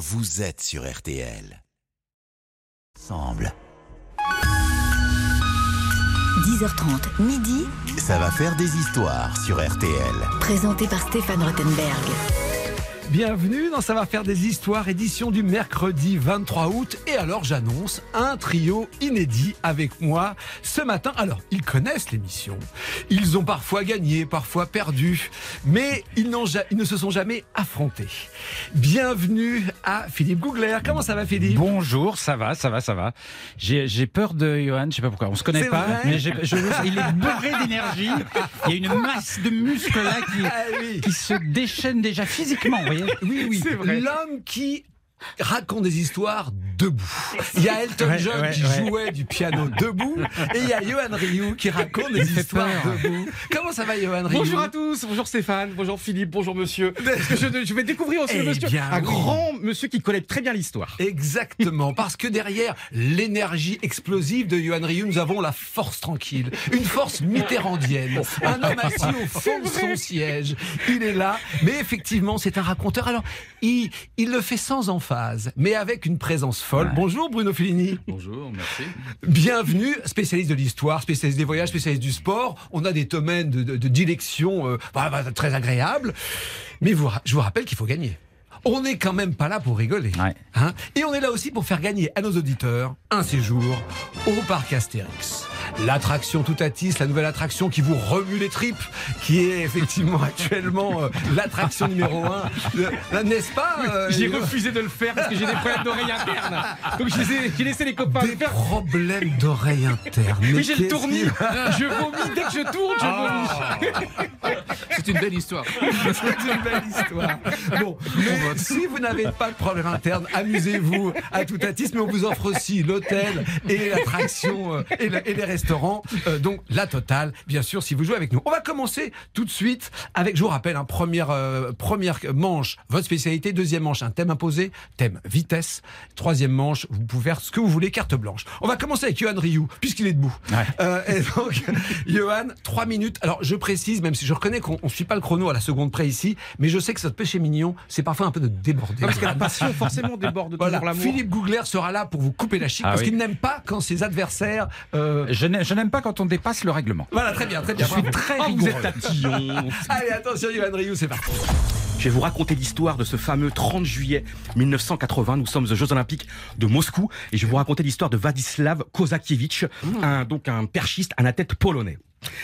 vous êtes sur RTL. Ensemble. 10h30, midi, Ça va faire des histoires sur RTL. présenté par Stéphane Rottenberg. Bienvenue dans Ça va faire des histoires, édition du mercredi 23 août. Et alors j'annonce un trio inédit avec moi ce matin. Alors, ils connaissent l'émission. Ils ont parfois gagné, parfois perdu. Mais ils, n'ont ils ne se sont jamais affrontés. Bienvenue à Philippe Gougler. Comment ça va Philippe? Bonjour, ça va, ça va, ça va. J'ai j'ai peur de Johan, je sais pas pourquoi. On se connaît pas, mais je, il est bourré d'énergie. Il y a une masse de muscles là qui, Ah oui. qui se déchaîne déjà physiquement, vous voyez. Oui, oui. L'homme qui raconte des histoires debout. Il y a Elton Ouais, John ouais, qui ouais. jouait du piano debout et il y a Johan Ryu qui raconte des histoires peur. debout. Comment ça va Johan Ryu? Bonjour à tous, bonjour Stéphane, bonjour Philippe, bonjour monsieur. Parce que je, je vais découvrir aussi Eh le monsieur, bien, un oui. grand monsieur qui connaît très bien l'histoire. Exactement, parce que derrière l'énergie explosive de Johan Ryu, nous avons la force tranquille, une force mitterrandienne, un homme assis au fond de son siège. Il est là, mais effectivement, c'est un raconteur. Alors, il, il le fait sans emphase, mais avec une présence folle. Bonjour Bruno Fellini. Bonjour, merci. Bienvenue, spécialiste de l'histoire, spécialiste des voyages, spécialiste du sport. On a des domaines de, de, de dilection euh, bah, bah, très agréables. Mais vous, je vous rappelle qu'il faut gagner. On n'est quand même pas là pour rigoler. Ouais. Hein Et on est là aussi pour faire gagner à nos auditeurs un séjour au parc Astérix. L'attraction Toutatis, la nouvelle attraction qui vous remue les tripes, qui est effectivement actuellement euh, l'attraction numéro un, Euh, n'est-ce pas euh, J'ai refusé de le faire parce que j'ai des problèmes d'oreille interne. Donc j'ai laissé, j'ai laissé les copains des le faire. problèmes d'oreille interne. Mais Oui, j'ai le tournis. Je vomis dès que je tourne, je vomis. C'est une belle histoire. C'est une belle histoire. Bon, mais si vous n'avez pas de problème interne, amusez-vous à tout atis, mais on vous offre aussi l'hôtel et l'attraction euh, et, le- et les restaurants. Euh, donc la totale, bien sûr, si vous jouez avec nous. On va commencer tout de suite avec, je vous rappelle, un première, euh, première manche, votre spécialité. Deuxième manche, un thème imposé, thème vitesse. Troisième manche, vous pouvez faire ce que vous voulez, carte blanche. On va commencer avec Johan Ryu, puisqu'il est debout. Ouais. Euh, et donc, Johan, trois minutes. Alors, je précise, même si je reconnais qu'on ne suit pas le chrono à la seconde près ici, mais je sais que votre péché mignon, c'est parfois un peu de déborder. Non, parce que la passion forcément déborde Voilà, toujours l'amour. Philippe Gougler sera là pour vous couper la chic Ah parce oui. qu'il n'aime pas quand ses adversaires. euh, Je n'ai- je n'aime pas quand on dépasse le règlement. Voilà, très bien, très bien. Je suis très Oh, vous êtes tatillon. Allez, attention, Johan Ryu, c'est parti. Je vais vous raconter l'histoire de ce fameux 30 juillet 1980. Nous sommes aux Jeux Olympiques de Moscou et je vais vous raconter l'histoire de Vladislav Kozakiewicz, un, donc un perchiste, un athlète polonais.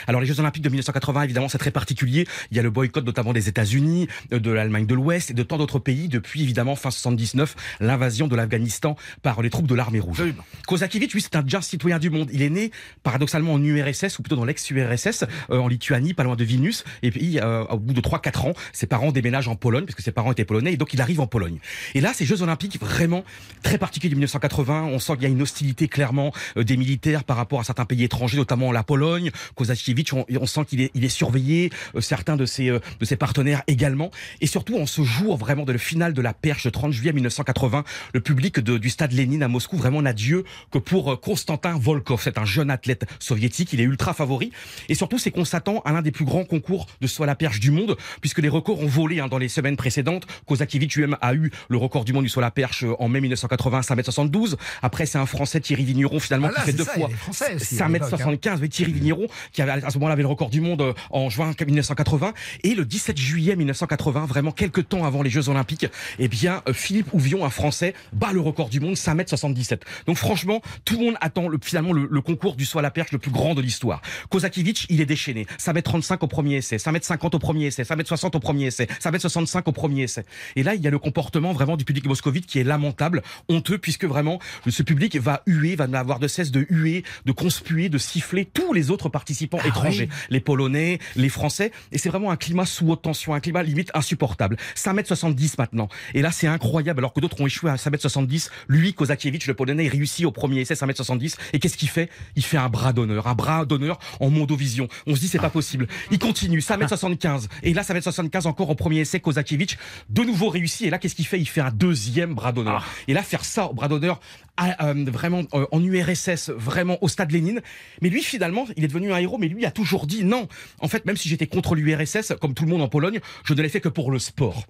Alors les Jeux Olympiques de 1980, évidemment, c'est très particulier. Il y a le boycott notamment des États-Unis, euh, de l'Allemagne de l'Ouest et de tant d'autres pays depuis évidemment fin 79, l'invasion de l'Afghanistan par les troupes de l'armée rouge. Absolument. Kozakiewicz, lui, c'est un jeune citoyen du monde. Il est né paradoxalement en URSS ou plutôt dans l'ex-URSS, euh, en Lituanie, pas loin de Vilnius. Et puis, euh, au bout de 3-4 ans, ses parents déménagent en Pologne parce que ses parents étaient polonais et donc il arrive en Pologne. Et là, ces Jeux Olympiques vraiment très particuliers de 1980. On sent qu'il y a une hostilité clairement euh, des militaires par rapport à certains pays étrangers, notamment la Pologne. Kozakiewicz, on, on sent qu'il est, il est surveillé. euh, certains de ses, euh, de ses partenaires également. Et surtout, en ce jour vraiment de la finale de la perche, le 30 juillet 1980, le public de- du stade Lénine à Moscou vraiment n'a Dieu que pour euh, Konstantin Volkov. C'est un jeune athlète soviétique, il est ultra favori. Et surtout, c'est qu'on s'attend à l'un des plus grands concours de saut à la perche du monde, puisque les records ont volé hein, dans les semaines précédentes. Kozakiewicz lui-même a eu le record du monde du saut à la perche en mai 1980, 5m72. Après, c'est un Français, Thierry Vigneron, finalement, Ah là, qui fait deux ça, fois des Français aussi à l'époque, hein. 5m75 avec Thierry Vigneron, qui avait, à ce moment-là avait le record du monde euh, en juin 1980. Et le 17 juillet 1980, vraiment quelques temps avant les Jeux Olympiques, eh bien, euh, Philippe Ouvion, un Français, bat le record du monde, 5m77. Donc franchement, tout le monde attend le, finalement le, concours du saut à la perche le plus grand de l'histoire. Kozakiewicz, il est déchaîné. 5m35 au premier essai, 5m50 au premier essai, 5m60 au premier essai, 5m65 au premier essai. Et là, il y a le comportement vraiment du public moscovite qui est lamentable, honteux, puisque vraiment, ce public va huer, va n'avoir de cesse de huer, de conspuer, de siffler tous les autres participants Ah étrangers. oui. Les Polonais, les Français. Et c'est vraiment un climat sous haute tension, un climat limite insupportable. 5m70 maintenant. Et là, c'est incroyable. Alors que d'autres ont échoué à 5m70, lui, Kozakiewicz, le Polonais, réussit au premier essai 5m70. Et qu'est-ce qu'il fait? Il fait un bras d'honneur. Un bras d'honneur en mondovision. On se dit, c'est pas possible. Il continue. 5m75. Et là, 5m75 encore au premier essai, Kozakiewicz, de nouveau réussi. Et là, qu'est-ce qu'il fait? Il fait un deuxième bras d'honneur. Et là, faire ça au bras d'honneur, à, euh, vraiment euh, en URSS, vraiment au stade Lénine. Mais lui, finalement, il est devenu un héros, mais lui a toujours dit non. En fait, même si j'étais contre l'URSS, comme tout le monde en Pologne, je ne l'ai fait que pour le sport.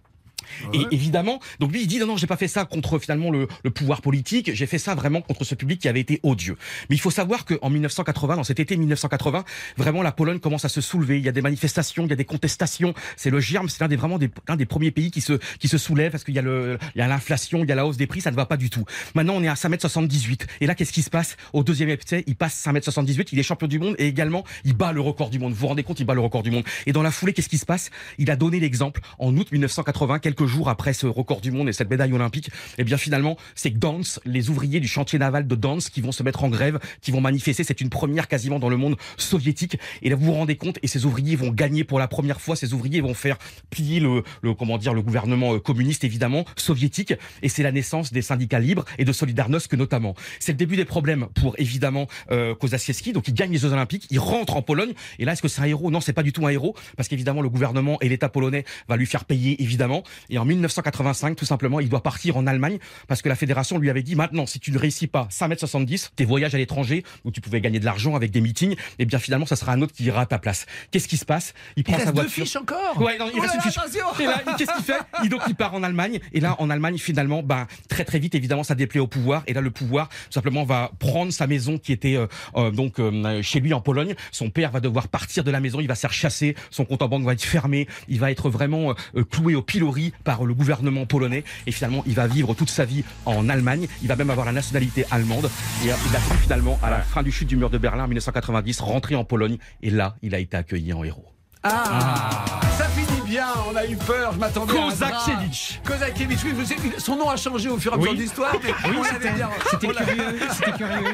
Et évidemment, donc lui il dit non non j'ai pas fait ça contre finalement le, le pouvoir politique, j'ai fait ça vraiment contre ce public qui avait été odieux. Mais il faut savoir qu'en 1980, dans cet été 1980, vraiment la Pologne commence à se soulever. Il y a des manifestations, il y a des contestations. C'est le germe, c'est l'un des vraiment des, un des premiers pays qui se qui se soulève parce qu'il y a le il y a l'inflation, il y a la hausse des prix, ça ne va pas du tout. Maintenant on est à 5m78 et là qu'est-ce qui se passe? Au deuxième essai, il passe 5m78, il est champion du monde et également il bat le record du monde. Vous vous rendez compte, il bat le record du monde. Et dans la foulée, qu'est-ce qui se passe? Il a donné l'exemple en août 1980, quelques jours après ce record du monde et cette médaille olympique. Et bien finalement, c'est Gdansk, les ouvriers du chantier naval de Gdansk qui vont se mettre en grève, qui vont manifester. C'est une première quasiment dans le monde soviétique. Et là, vous vous rendez compte, et ces ouvriers vont gagner pour la première fois. Ces ouvriers vont faire plier le, le comment dire, le gouvernement euh, communiste évidemment soviétique. Et c'est la naissance des syndicats libres et de Solidarnosc notamment. C'est le début des problèmes pour évidemment euh, Kozasiewski. Donc il gagne les Jeux Olympiques, il rentre en Pologne. Et là, est-ce que c'est un héros? Non, c'est pas du tout un héros parce qu'évidemment le gouvernement et l'État polonais va lui faire payer évidemment. Et en 1985, tout simplement, il doit partir en Allemagne parce que la fédération lui avait dit maintenant, si tu ne réussis pas 5m70, tes voyages à l'étranger où tu pouvais gagner de l'argent avec des meetings, et eh bien finalement, ça sera un autre qui ira à ta place. Qu'est-ce qui se passe? Il prend sa voiture. Deux fiches encore? Ouais, non, il Oh reste là une là, fiche. Et là, qu'est-ce qu'il fait? Il, Donc il part en Allemagne. Et là, en Allemagne, finalement, ben très très vite, évidemment, ça déplaît au pouvoir. Et là, le pouvoir, tout simplement, va prendre sa maison qui était euh, euh, donc euh, chez lui en Pologne. Son père va devoir partir de la maison. Il va se faire chasser. Son compte en banque va être fermé. Il va être vraiment euh, cloué au pilori par le gouvernement polonais. Et finalement, il va vivre toute sa vie en Allemagne. Il va même avoir la nationalité allemande. Et euh, il a pu finalement, à la fin du chute du mur de Berlin en 1990, rentrer en Pologne. Et là, il a été accueilli en héros. Ah, ça finit bien, on a eu peur, je m'attendais à. Kozakiewicz. Kozakiewicz, oui, vous savez, son nom a changé au fur et à mesure Oui. de l'histoire, mais on l'avait bien. C'était on curieux, c'était curieux.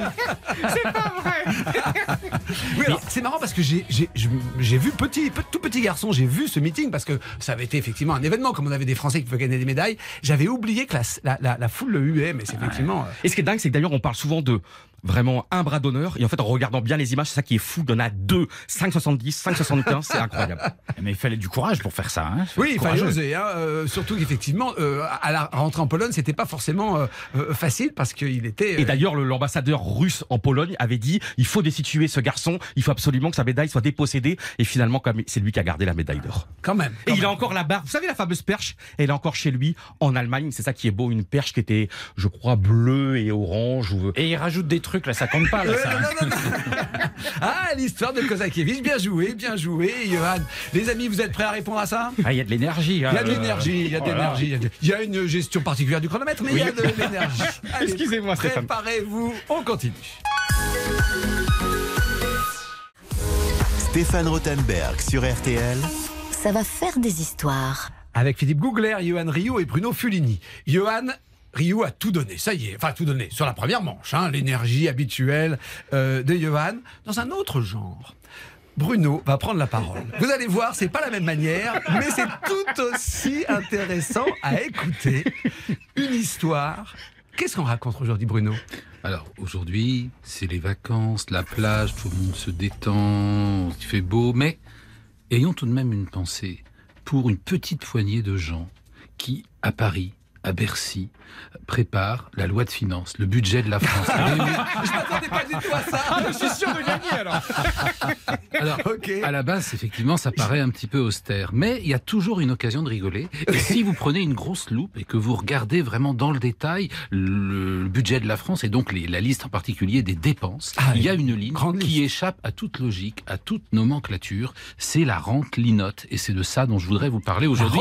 Oui, alors, c'est marrant parce que j'ai j'ai- je- j'ai vu petit, pe- tout petit garçon, j'ai vu ce meeting parce que ça avait été effectivement un événement, comme on avait des Français qui pouvaient gagner des médailles. J'avais oublié que la, la, la- la foule le huait, mais c'est effectivement. euh, Et ce qui est dingue, c'est que d'ailleurs, on parle souvent de vraiment un bras d'honneur. Et en fait, en regardant bien les images, c'est ça qui est fou. Il y en a deux, 5,70, 5,75, c'est incroyable. Mais il fallait du courage pour faire ça. Hein. Oui, il fallait oser. Hein, euh, surtout qu'effectivement, euh, à la rentrée en Pologne, c'était pas forcément euh, euh, facile parce qu'il était. Et euh, d'ailleurs, le- l'ambassadeur russe en Pologne avait dit il faut destituer ce garçon, il faut absolument que sa médaille soit dépossédée. Et finalement, comme c'est lui qui a gardé la médaille d'or. quand même. Et il a encore la barre. Vous savez, la fameuse perche, elle est encore chez lui en Allemagne. C'est ça qui est beau, une perche qui était, je crois, bleue et orange. Ou... Et il rajoute des trucs, là, ça compte pas. Là, Ouais, ça. non, non, non. ah, l'histoire de Kozakiewicz, bien joué, bien joué, Johan. Les amis, vous êtes prêts à répondre à ça? Ah, il y a de l'énergie. Il y a de l'énergie, il y a de l'énergie. il y a une gestion particulière du chronomètre, mais il y a de l'énergie. Excusez-moi, Stéphane. Préparez-vous, on continue. Stéphane Rothenberg sur RTL. Ça va faire des histoires. Avec Philippe Gougler, Johan Rio et Bruno Fulini. Johan Rio a tout donné, ça y est, enfin tout donné sur la première manche, hein, l'énergie habituelle euh, de Johan, dans un autre genre. Bruno va prendre la parole. Vous allez voir, c'est pas la même manière, mais c'est tout aussi intéressant à écouter. Une histoire. Qu'est-ce qu'on raconte aujourd'hui, Bruno? Alors aujourd'hui, c'est les vacances, la plage, tout le monde se détend, il fait beau, mais ayons tout de même une pensée pour une petite poignée de gens qui, à Paris, à Bercy, préparent la loi de finances, le budget de la France. Je m'attendais pas du tout à ça. je suis sûr de gagner alors. Alors, Ok. à la base, effectivement, ça paraît un petit peu austère, mais il y a toujours une occasion de rigoler. Et si vous prenez une grosse loupe et que vous regardez vraiment dans le détail le, budget de la France et donc les- la liste en particulier des dépenses, Ah, il y a une ligne qui liste. échappe à toute logique, à toute nomenclature. C'est la rente linote, et c'est de ça dont je voudrais vous parler aujourd'hui.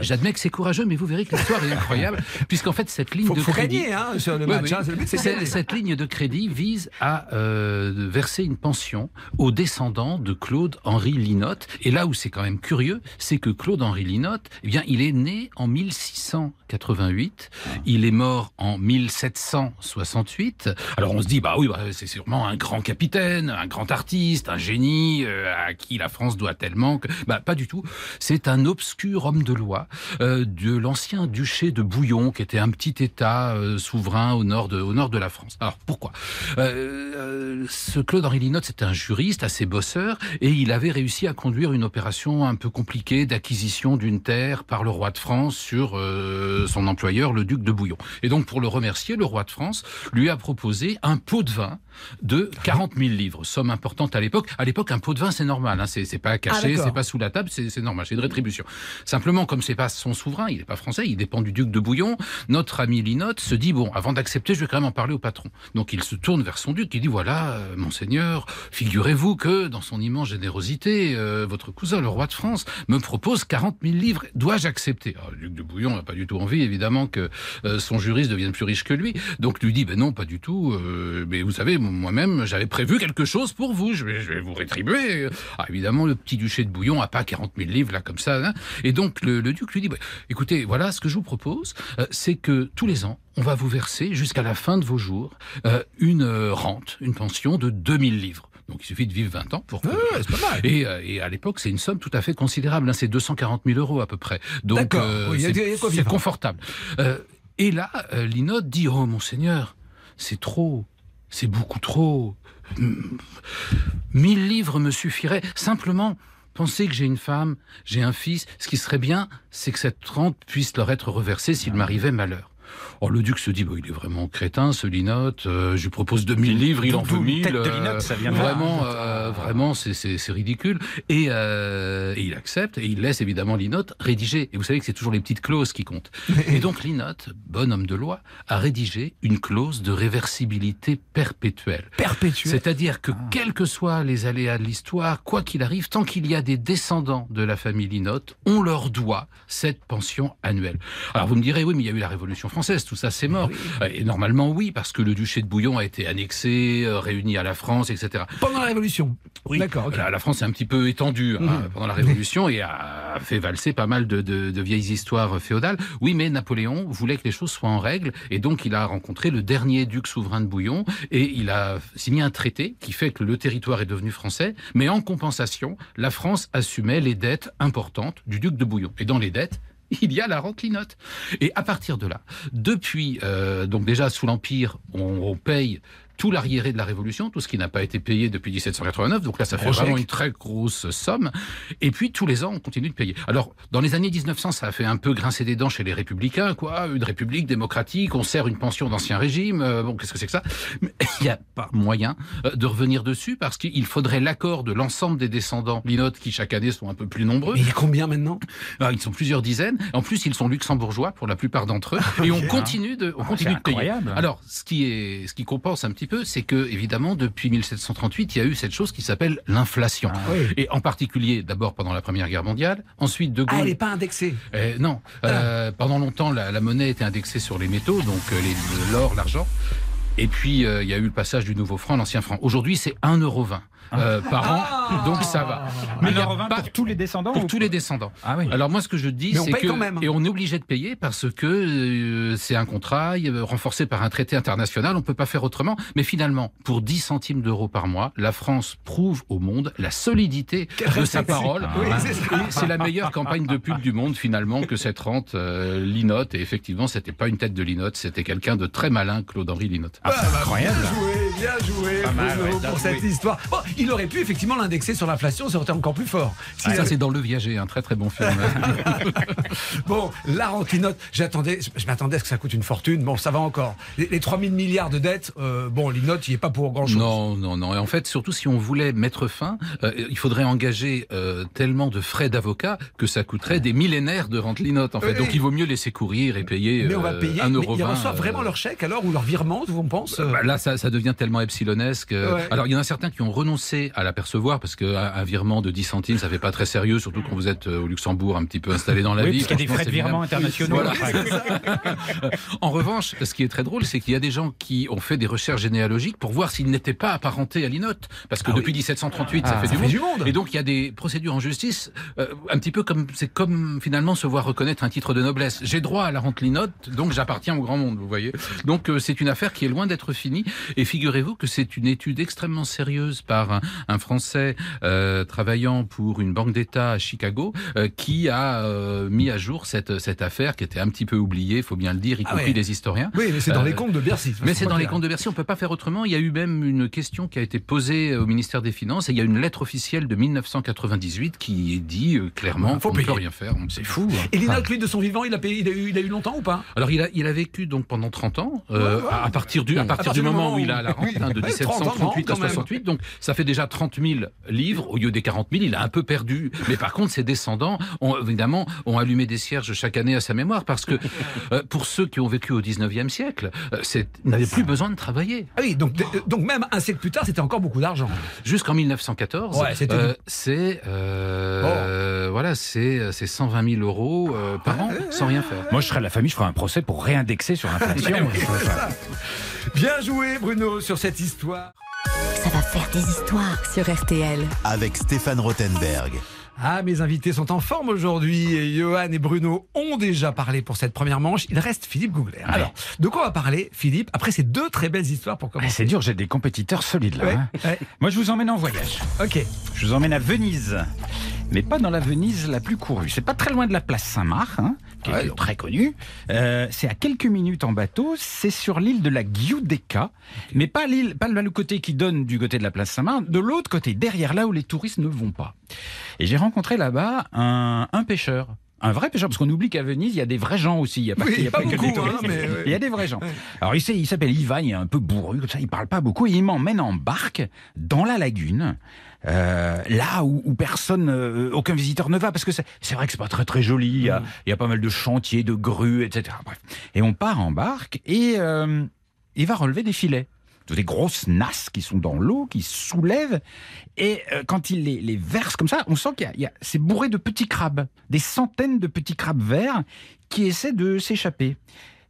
J'admets que c'est courageux, mais vous verrez que l'histoire est incroyable, puisqu'en fait cette ligne Faut, de faut crédit. gagner hein, sur le Oui, match. oui. hein. Cette ligne de crédit vise à euh, verser une pension aux descendants de Claude-Henri Linotte. Et là où c'est quand même curieux, c'est que Claude-Henri Linotte, eh bien, il est né en 1688, il est mort en 1768. Alors on se dit, bah oui, bah, c'est sûrement un grand capitaine, un grand artiste, un génie euh, à qui la France doit tellement que... Bah pas du tout. C'est un obscur homme de loi euh, de l'ancien duché de Bouillon, qui était un petit État euh, souverain au nord de, la France. Alors pourquoi? Euh, euh, Ce Claude-Henri Linotte, c'était un juriste assez bosseur, et il avait réussi à conduire une opération un peu compliquée d'acquisition d'une terre par le roi de France sur son employeur, le duc de Bouillon. Et donc pour le remercier, le roi de France lui a proposé un pot de vin de 40 000 livres, somme importante à l'époque. À l'époque, un pot de vin, c'est normal, hein, c'est pas caché, d'accord. c'est pas sous la table, c'est normal, c'est une rétribution. Simplement, comme c'est pas son souverain, il n'est pas français, il dépend du duc de Bouillon, notre ami Linotte se dit, bon, avant d'accepter, je vais quand même en parler au patron. Donc il se tourne vers son duc, il dit, voilà, euh, monseigneur, figurez-vous que, dans son immense générosité, euh, votre cousin, le roi de France, me propose 40 000 livres, dois-je accepter? Alors, Le duc de Bouillon n'a pas du tout envie, évidemment, que euh, son juriste devienne plus riche que lui, donc lui dit, ben non, pas du tout, euh, mais vous savez, moi-même, j'avais prévu quelque chose pour vous, je vais, je vais vous rétribuer. Ah, évidemment, le petit duché de Bouillon a pas 40 000 livres, là, comme ça, hein. et donc le, le duc lui dit, bah, écoutez, voilà, ce que je vous propose, euh, c'est que tous les ans, on va vous verser, jusqu'à la fin de vos jours, euh, une euh, rente, une pension de 2000 livres. Donc il suffit de vivre 20 ans pour... que- c'est pas mal. et, euh, et à l'époque, c'est une somme tout à fait considérable. hein, c'est 240 000 euros à peu près. Donc euh, Oui, c'est confortable. Euh, et là, Linotte dit Oh monseigneur, c'est trop, c'est beaucoup trop. Mille livres me suffiraient. Simplement, pensez que j'ai une femme, j'ai un fils. Ce qui serait bien, c'est que cette rente puisse leur être reversée s'il m'arrivait malheur. Oh, le duc se dit, il est vraiment crétin, ce Linotte. euh, je lui propose 2000 livres, il en veut 1000. tête de euh. Vraiment, euh, vraiment, c'est- ridicule. Et, euh, et il accepte, et il laisse évidemment Linotte rédiger. Et vous savez que c'est toujours les petites clauses qui comptent. Et donc Linotte, bon homme de loi, a rédigé une clause de réversibilité perpétuelle. Perpétuel. C'est-à-dire que quels que soient les aléas de l'histoire, quoi qu'il arrive, tant qu'il y a des descendants de la famille Linotte, on leur doit cette pension annuelle. Alors vous me direz, oui, mais il y a eu la Révolution française, tout ça c'est mort. Euh, Et normalement oui, parce que le duché de Bouillon a été annexé, euh, réuni à la France, etc. Pendant la Révolution. Oui. D'accord. La, la France est un petit peu étendue hein, Mhm. pendant la Révolution et a fait valser pas mal de, de- de vieilles histoires féodales. Oui, mais Napoléon voulait que les choses soient en règle et donc il a rencontré le dernier duc souverain de Bouillon et il a signé un traité qui fait que le territoire est devenu français, mais en compensation, la France assumait les dettes importantes du duc de Bouillon. Et dans les dettes, il y a la rente Linotte. Et à partir de là, depuis, euh, donc déjà sous l'Empire, on paye tout l'arriéré de la Révolution, tout ce qui n'a pas été payé depuis 1789. Donc là, ça fait vraiment une très grosse somme. Et puis, tous les ans, on continue de payer. Alors, dans les années 1900, ça a fait un peu grincer des dents chez les républicains, quoi. Une république démocratique, on sert une pension d'ancien régime. euh, bon, qu'est-ce que c'est que ça? Mais il n'y a pas moyen euh, de revenir dessus parce qu'il faudrait l'accord de l'ensemble des descendants Linotte qui, chaque année, sont un peu plus nombreux. Mais il y a combien maintenant? Ah, ils sont plusieurs dizaines. En plus, ils sont luxembourgeois pour la plupart d'entre eux. Et on continue de, on continue de payer. incroyable. Alors, ce qui est, ce qui compense un petit peu, c'est que, évidemment, depuis 1738, il y a eu cette chose qui s'appelle l'inflation. Oui. Et en particulier, d'abord pendant la Première Guerre mondiale, ensuite De Ah, Gaulle. elle n'est pas indexée. Euh, non, Euh, pendant longtemps, la, la monnaie était indexée sur les métaux, donc euh, l'or, l'argent. Et puis, euh, il y a eu le passage du nouveau franc, l'ancien franc. Aujourd'hui, c'est 1,20€ euh, par an, donc ça va. Mais il y a pas- pour tous les descendants pour ou- tous les descendants. Ah oui. Alors moi, ce que je dis, Mais on c'est paye que quand même. et on est obligé de payer parce que euh, c'est un contrat euh, renforcé par un traité international. On peut pas faire autrement. Mais finalement, pour 10 centimes d'euros par mois, la France prouve au monde la solidité de sa parole. Oui, c'est ça. Et c'est la meilleure campagne de pub du monde finalement que cette rente euh, Linotte. Et effectivement, c'était pas une tête de Linotte, c'était quelqu'un de très malin, Claude-Henri Linotte. Ah, bah, incroyable. Bien joué, Pas mal, Bruno, ouais, t'as pour cette histoire. Bon, il aurait pu effectivement l'indexer sur l'inflation, ça aurait été encore plus fort. Si ça, c'est dans Le Viager, un très très bon film. Bon, la rentinote, j'attendais, je m'attendais à ce que ça coûte une fortune. Bon, ça va encore. Les, les 3000 milliards de dettes, euh, bon, l'inote, il est pas pour grand chose. Non, non, non. Et en fait, surtout si on voulait mettre fin, euh, il faudrait engager euh, tellement de frais d'avocat que ça coûterait des millénaires de rente linote. En fait, donc il vaut mieux laisser courir et payer. Mais on va euh, payer. un mais euro ils reçoivent vraiment leur chèque alors ou leur virement, on pense bah, là, ça, ça devient tellement epsilonesque. euh. Ouais. Alors, il y en a certains qui ont renoncé à l'apercevoir parce qu'un un virement de 10 centimes, ça fait pas très sérieux, surtout quand vous êtes euh, au Luxembourg, un petit peu installé dans la Oui, vie. parce qu'il y a des frais de virement internationaux. Voilà. En revanche, ce qui est très drôle, c'est qu'il y a des gens qui ont fait des recherches généalogiques pour voir s'ils n'étaient pas apparentés à l'inote. Parce que Ah depuis 1738, ça Ah, fait ça du fait monde. du monde. Et donc, il y a des procédures en justice, euh, un petit peu comme, c'est comme finalement se voir reconnaître un titre de noblesse. J'ai droit à la rente linote, donc j'appartiens au grand monde, vous voyez. Donc, euh, c'est une affaire qui est loin d'être finie. Et figurez figurez-vous que c'est une étude extrêmement sérieuse par un, un Français euh, travaillant pour une banque d'État à Chicago euh, qui a euh, mis à jour cette, cette affaire qui était un petit peu oubliée, il faut bien le dire, y Ah compris ouais. les historiens. Oui, mais c'est dans Euh, les comptes de Bercy. Mais c'est dans les comptes de Bercy, on peut pas faire autrement. Il y a eu même une question qui a été posée au ministère des Finances et il y a une lettre officielle de 1998 qui dit euh, clairement faut qu'on ne peut rien faire. C'est fou. hein. Et notes, lui, de son vivant, il a, payé, il a, eu, il a eu longtemps ou pas? Alors il a, il a vécu donc pendant 30 ans, euh, Ouais, ouais. à partir du, à partir du moment où il a la rente, Oui. hein, de Ouais, 30 ans, 1738 à quand même. 68, donc ça fait déjà 30 000 livres au lieu des 40 000. Il a un peu perdu, mais par contre ses descendants ont évidemment ont allumé des cierges chaque année à sa mémoire parce que euh, pour ceux qui ont vécu au 19e siècle, euh, n'avaient plus besoin de travailler. Ah oui, donc, euh, donc même un siècle plus tard, c'était encore beaucoup d'argent. Jusqu'en 1914, Ouais, c'était euh, c'est euh, voilà, c'est c'est 120 000 euros euh, par an sans rien faire. Moi, je serais la famille, je ferais un procès pour réindexer sur l'inflation. Bien joué, Bruno, sur cette histoire. Ça va faire des histoires. sur RTL. Avec Stéphane Rothenberg. Ah, mes invités sont en forme aujourd'hui. Johan et Bruno ont déjà parlé pour cette première manche. Il reste Philippe Googler. Alors, de quoi on va parler, Philippe, après ces deux très belles histoires pour Ah, commencer c'est dur, j'ai des compétiteurs solides là. Ouais, hein. ouais. Moi, je vous emmène en voyage. Ok. Je vous emmène à Venise. Mais pas dans la Venise la plus courue. C'est pas très loin de la place Saint-Marc, hein, qui Ouais, est donc. très connue. Euh, c'est à quelques minutes en bateau. C'est sur l'île de la Giudecca. Mais pas l'île, pas le côté qui donne du côté de la place Saint-Marc, de l'autre côté, derrière là où les touristes ne vont pas. Et j'ai rencontré là-bas un, un pêcheur. Un vrai pêcheur, parce qu'on oublie qu'à Venise, il y a des vrais gens aussi. Il y a pas, Oui, il y a pas que des touristes. hein, mais. Il y a des vrais gens. Alors il s'appelle Ivan, il est un peu bourru, comme ça, il parle pas beaucoup, et il m'emmène en barque dans la lagune. euh, là où, où personne, euh, aucun visiteur ne va, parce que c'est c'est vrai que c'est pas très très joli. Il y, a, il y a pas mal de chantiers, de grues, etc. Bref. Et on part en barque et euh, il va relever des filets, des grosses nasses qui sont dans l'eau, qui soulèvent. Et euh, quand il les, verse comme ça, on sent qu'il y a- c'est bourré de petits crabes, des centaines de petits crabes verts qui essaient de s'échapper.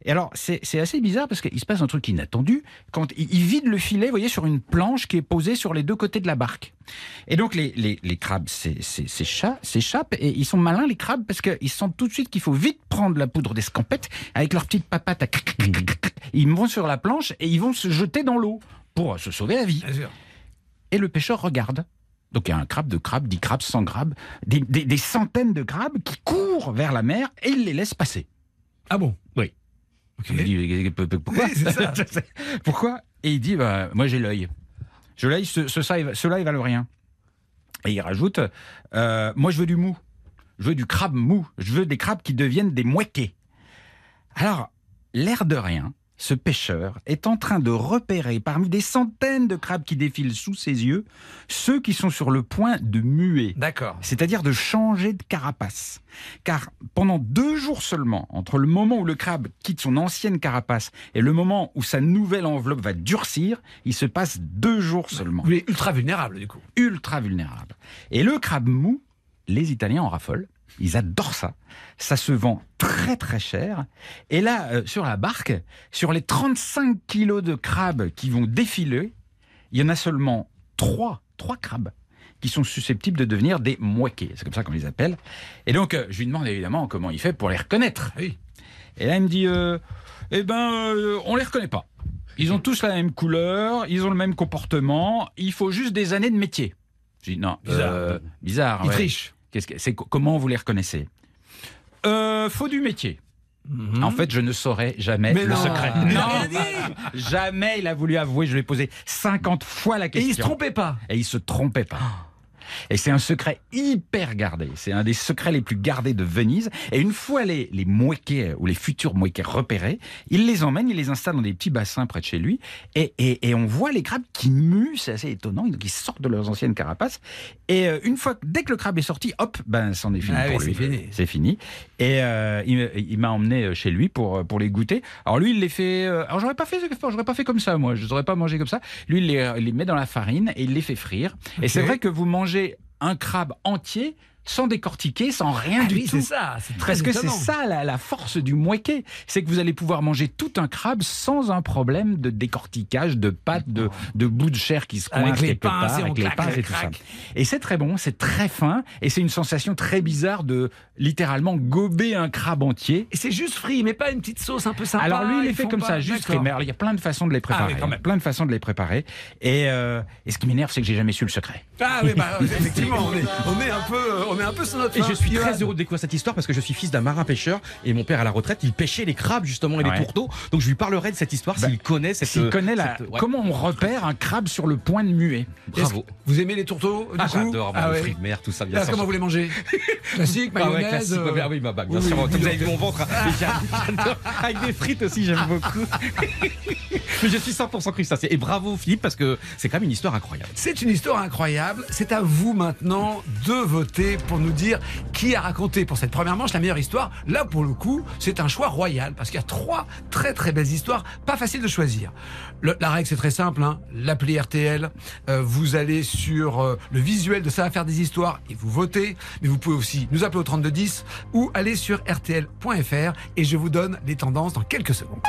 Et alors, c'est assez bizarre parce qu'il se passe un truc inattendu. Quand il, il vide le filet, vous voyez, sur une planche qui est posée sur les deux côtés de la barque. Et donc, les, les, les crabes s'é- s'é- s'écha- s'échappent et ils sont malins, les crabes, parce qu'ils sentent tout de suite qu'il faut vite prendre la poudre d'escampette avec leurs petites papates. à cric, cric, cric, cric, cric. Ils vont sur la planche et ils vont se jeter dans l'eau pour se sauver la vie. Et le pêcheur regarde. Donc il y a un crabe, deux crabes, dix crabes, cent crabes, des, des- des centaines de crabes qui courent vers la mer et il les laisse passer. Ah bon? Oui. Pourquoi Oui, c'est ça. Pourquoi Et il dit, bah, moi j'ai l'œil. Je l'œil, ce, ce, ça, il valent rien. Et il rajoute, euh, moi je veux du mou. Je veux du crabe mou. Je veux des crabes qui deviennent des mouequets. Alors, l'air de rien, ce pêcheur est en train de repérer parmi des centaines de crabes qui défilent sous ses yeux ceux qui sont sur le point de muer D'accord. c'est-à-dire de changer de carapace. Car pendant deux jours seulement, entre le moment où le crabe quitte son ancienne carapace et le moment où sa nouvelle enveloppe va durcir, il se passe deux jours seulement. Vous êtes ultra vulnérable, du coup. Ultra vulnérable. Et le crabe mou, les Italiens en raffolent. Ils adorent ça. Ça se vend très très cher. Et là, euh, sur la barque, sur les 35 kilos de crabes qui vont défiler, il y en a seulement trois, trois crabes qui sont susceptibles de devenir des mouequets. C'est comme ça qu'on les appelle. Et donc, euh, je lui demande évidemment comment il fait pour les reconnaître. Oui. Et là, il me dit, euh, eh ben, euh, on les reconnaît pas. Ils ont tous la même couleur, ils ont le même comportement, il faut juste des années de métier. Je dis, non, Bizarre. bizarre. Il ouais. triche. Qu'est-ce que, c'est, comment vous les reconnaissez? Euh, Faut du métier. En fait, je ne saurais jamais. Mais le non. secret. Non, jamais il a voulu avouer. Je lui ai posé 50 fois la Et question. il se trompait pas. Et il se trompait pas. Et c'est un secret hyper gardé. C'est un des secrets les plus gardés de Venise. Et une fois les, les mouequets ou les futurs mouequets repérés, il les emmène, il les installe dans des petits bassins près de chez lui. Et, et, et on voit les crabes qui muent, c'est assez étonnant. Donc ils sortent de leurs anciennes carapaces. Et euh, une fois, dès que le crabe est sorti, hop, ben c'en est fini Ah pour oui, lui. c'est fini. C'est fini. Et euh, il, il m'a emmené chez lui pour, pour les goûter. Alors lui, il les fait. euh, alors j'aurais pas fait, j'aurais pas fait comme ça, moi. Je n'aurais pas mangé comme ça. Lui, il les, il les met dans la farine et il les fait frire. Et c'est vrai que vous mangez un crabe entier sans décortiquer, sans rien Ah du oui, tout. c'est ça, c'est très Parce que c'est ça la, la force du mouéquet, c'est que vous allez pouvoir manger tout un crabe sans un problème de décortiquage, de pâtes, de, de bouts de chair qui se Avec coincent les quelque pinces part, et on avec les pinces et tout ça. Et c'est très bon, c'est très fin, et c'est une sensation très bizarre de littéralement gober un crabe entier. Et c'est juste frit, mais pas une petite sauce un peu sympa. Alors lui, il est fait comme pas- ça, juste frit. Mais alors, il y a plein de façons de les préparer. Ah oui, quand même. plein de façons de les préparer. Et, euh, et ce qui m'énerve, c'est que j'ai jamais su le secret. Ah oui, bah, effectivement, on est, on est un peu, on un peu sur notre. Et je suis très heureux de découvrir cette histoire parce que je suis fils d'un marin pêcheur et mon père à la retraite, il pêchait les crabes justement et Ouais. les tourteaux. Donc je lui parlerai de cette histoire Bah, s'il connaît cette. S'il connaît la, cette- ouais. comment on repère un crabe sur le point de muer. Est-ce Bravo. Vous aimez les tourteaux du Ah, coup j'adore, Ah moi, ouais. les fruits de mer, tout ça, bien Ah, sûr. comment vous les mangez Classique, Ah ouais, mayonnaise. classique. euh, Ah oui, bah, bah, bien oui, sûr. oui, vous avez vu mon ventre, hein. Avec des frites aussi, j'aime beaucoup. Mais je suis 100% crustacé. Et bravo Philippe parce que c'est quand même une histoire incroyable. C'est une histoire incroyable. C'est à vous maintenant de voter pour nous dire qui a raconté pour cette première manche la meilleure histoire. Là, pour le coup, c'est un choix royal parce qu'il y a trois très très belles histoires, pas facile de choisir. La règle c'est très simple. Hein. L'appli RTL, euh, vous allez sur euh, le visuel de ça va faire des histoires et vous votez. Mais vous pouvez aussi nous appeler au 3210 ou aller sur rtl.fr et je vous donne les tendances dans quelques secondes.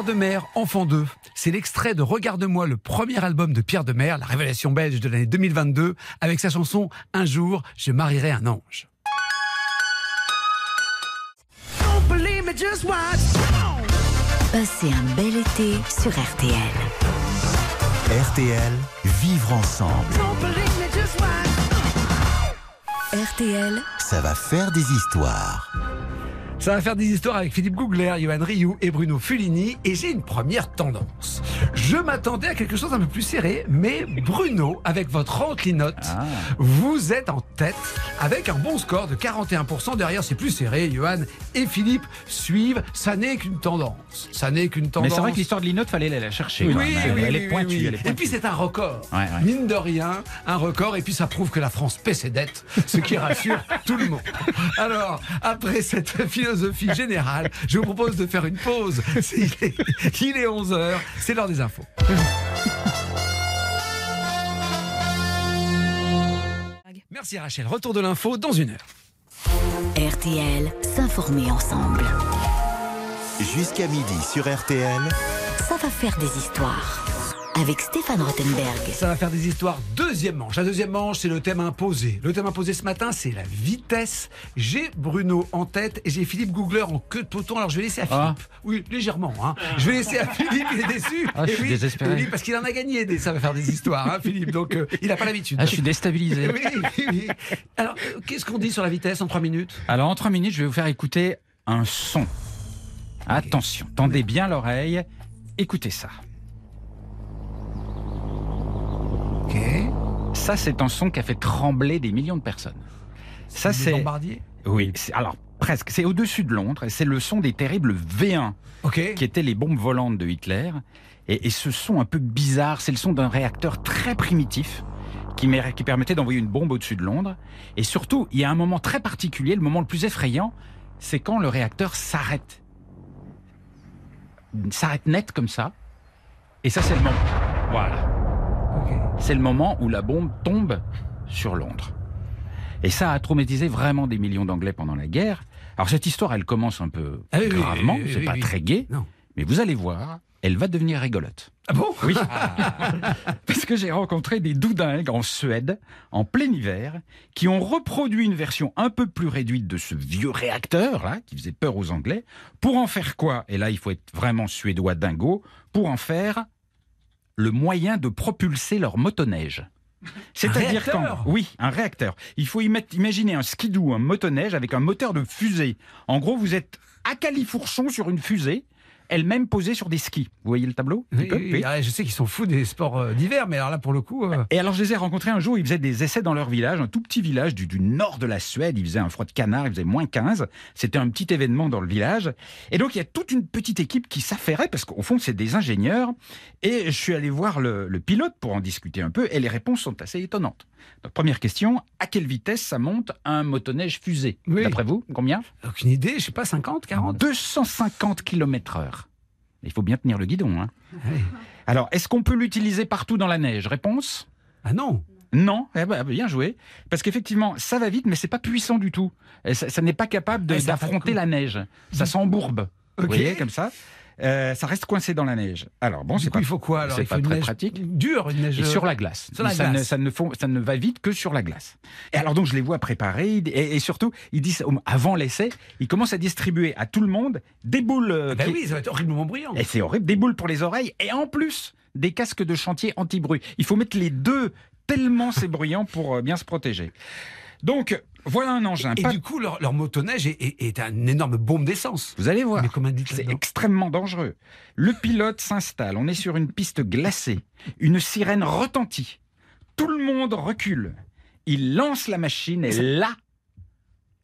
Pierre de Mer, Enfant 2. C'est l'extrait de Regarde-moi, le premier album de Pierre de Mer, la révélation belge de l'année 2022, avec sa chanson Un jour, je marierai un ange. Passez un bel été sur RTL. RTL, vivre ensemble. RTL, Ça va faire des histoires. Ça va faire des histoires avec Philippe Googler, Johan Rioux et Bruno Fulini. Et j'ai une première tendance. Je m'attendais à quelque chose un peu plus serré, mais Bruno, avec votre enclinote, Ah. vous êtes en tête avec un bon score de 41%. Derrière, c'est plus serré. Johan et Philippe suivent. Ça n'est qu'une tendance. Ça n'est qu'une tendance. Mais c'est vrai que l'histoire de Linotte, fallait la chercher. Oui, oui, oui, elle est pointue. elle est Et puis c'est un record. Ouais, ouais. Mine de rien, un record. Et puis ça prouve que la France paie ses dettes, ce qui rassure tout le monde. Alors, après cette philosophie générale, je vous propose de faire une pause. C'est- Il est, il est 11h, c'est l'heure des infos. Merci Rachel. Retour de l'info dans une heure. RTL, s'informer ensemble. Jusqu'à midi sur RTL, Ça va faire des histoires. Avec Stéphane Rothenberg. Ça va faire des histoires. Deuxième manche. La deuxième manche, c'est le thème imposé. Le thème imposé ce matin, c'est la vitesse. J'ai Bruno en tête et j'ai Philippe Googler en queue de peloton. Alors je vais laisser à Philippe. Ah. Oui, légèrement. Hein. Je vais laisser à Philippe. Il est déçu. Ah, je Et suis oui, désespéré. oui, parce qu'il en a gagné. Des... Ça va faire des histoires, hein, Philippe. Donc euh, il n'a pas l'habitude. Ah, je suis déstabilisé. Oui, oui, oui. Alors, euh, qu'est-ce qu'on dit sur la vitesse en trois minutes? Alors, en trois minutes, je vais vous faire écouter un son. Attention, tendez bien l'oreille. Écoutez ça. Ok. Ça, c'est un son qui a fait trembler des millions de personnes. Ça, c'est. bombardiers Oui, alors presque. C'est au-dessus de Londres c'est le son des terribles V1 Ok. qui étaient les bombes volantes de Hitler. Et, et ce son un peu bizarre, c'est le son d'un réacteur très primitif qui, permettait d'envoyer une bombe au-dessus de Londres. Et surtout, il y a un moment très particulier, le moment le plus effrayant, c'est quand le réacteur s'arrête. S'arrête net comme ça. Et ça, c'est le moment. Voilà. C'est le moment où la bombe tombe sur Londres. Et ça a traumatisé vraiment des millions d'Anglais pendant la guerre. Alors cette histoire, elle commence un peu Ah oui, gravement, oui, oui, c'est pas très gai, Non. mais vous allez voir, elle va devenir rigolote. Ah bon? Oui. Parce que j'ai rencontré des doudingues en Suède, en plein hiver, qui ont reproduit une version un peu plus réduite de ce vieux réacteur, là, qui faisait peur aux Anglais, pour en faire quoi? Et là, il faut être vraiment suédois dingo, pour en faire le moyen de propulser leur motoneige. C'est-à-dire quand oui, un réacteur. Il faut imaginer un skidoo, un motoneige avec un moteur de fusée. En gros, vous êtes à califourchon sur une fusée, elle-même posée sur des skis. Vous voyez le tableau Oui, peu oui, Oui. ah, je sais qu'ils sont fous des sports euh, d'hiver, mais alors là, pour le coup. euh, Et alors, je les ai rencontrés un jour, ils faisaient des essais dans leur village, un tout petit village du, du nord de la Suède. Il faisait un froid de canard, il faisait moins 15. C'était un petit événement dans le village. Et donc, il y a toute une petite équipe qui s'affairait, parce qu'au fond, c'est des ingénieurs. Et je suis allé voir le, le pilote pour en discuter un peu, et les réponses sont assez étonnantes. Donc, première question, à quelle vitesse ça monte un motoneige fusée Oui. D'après vous, combien Aucune idée, je sais pas, 50, 40 250 km heure. Il faut bien tenir le guidon. Hein. Oui. Alors, est-ce qu'on peut l'utiliser partout dans la neige? Réponse? Ah non non, eh ben, bien joué. Parce qu'effectivement, ça va vite, mais c'est pas puissant du tout. Ça, ça n'est pas capable de- ça a pas de d'affronter la neige. Ça s'embourbe. Vous Ok. voyez, comme ça. Euh, ça reste coincé dans la neige. Alors bon, c'est pas, il faut quoi alors Il faut pas une très neige pratique. Dure, une neige. Et sur la glace. Sur la ça, Ne, ça, ne font- ça ne va vite que sur la glace. Et alors donc je les vois préparer et, et surtout ils disent avant l'essai, ils commencent à distribuer à tout le monde des boules. euh, Ben qui- oui, ça va être horriblement bruyant. et c'est horrible, des boules pour les oreilles et en plus des casques de chantier anti-bruit. Il faut mettre les deux tellement c'est bruyant pour euh, bien se protéger. Donc voilà un engin. Et Pas- du coup, leur, leur motoneige est, est, est un énorme bombe d'essence. Vous allez voir. C'est extrêmement dangereux. Le pilote s'installe, on est sur une piste glacée, une sirène retentit, tout le monde recule, il lance la machine et là,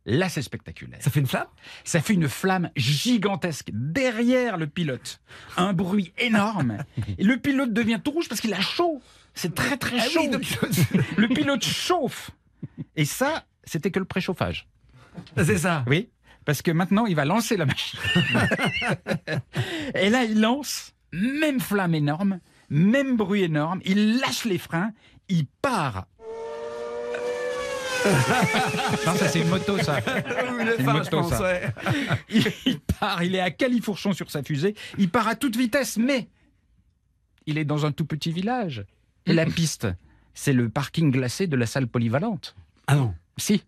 là c'est spectaculaire. Ça fait une flamme? Ça fait une flamme gigantesque derrière le pilote, un bruit énorme, et le pilote devient tout rouge parce qu'il a chaud, c'est très très Ah chaud. oui, donc- Le pilote chauffe, et ça, c'était que le préchauffage. c'est ça. Oui, parce que maintenant, il va lancer la machine. Et là, il lance, même flamme énorme, même bruit énorme, il lâche les freins, il part. non, ça c'est une moto, ça. Une moto, pense, ça. ouais. Il part, il est à califourchon sur sa fusée, il part à toute vitesse, mais il est dans un tout petit village. Et la piste, c'est le parking glacé de la salle polyvalente. Ah non. Si.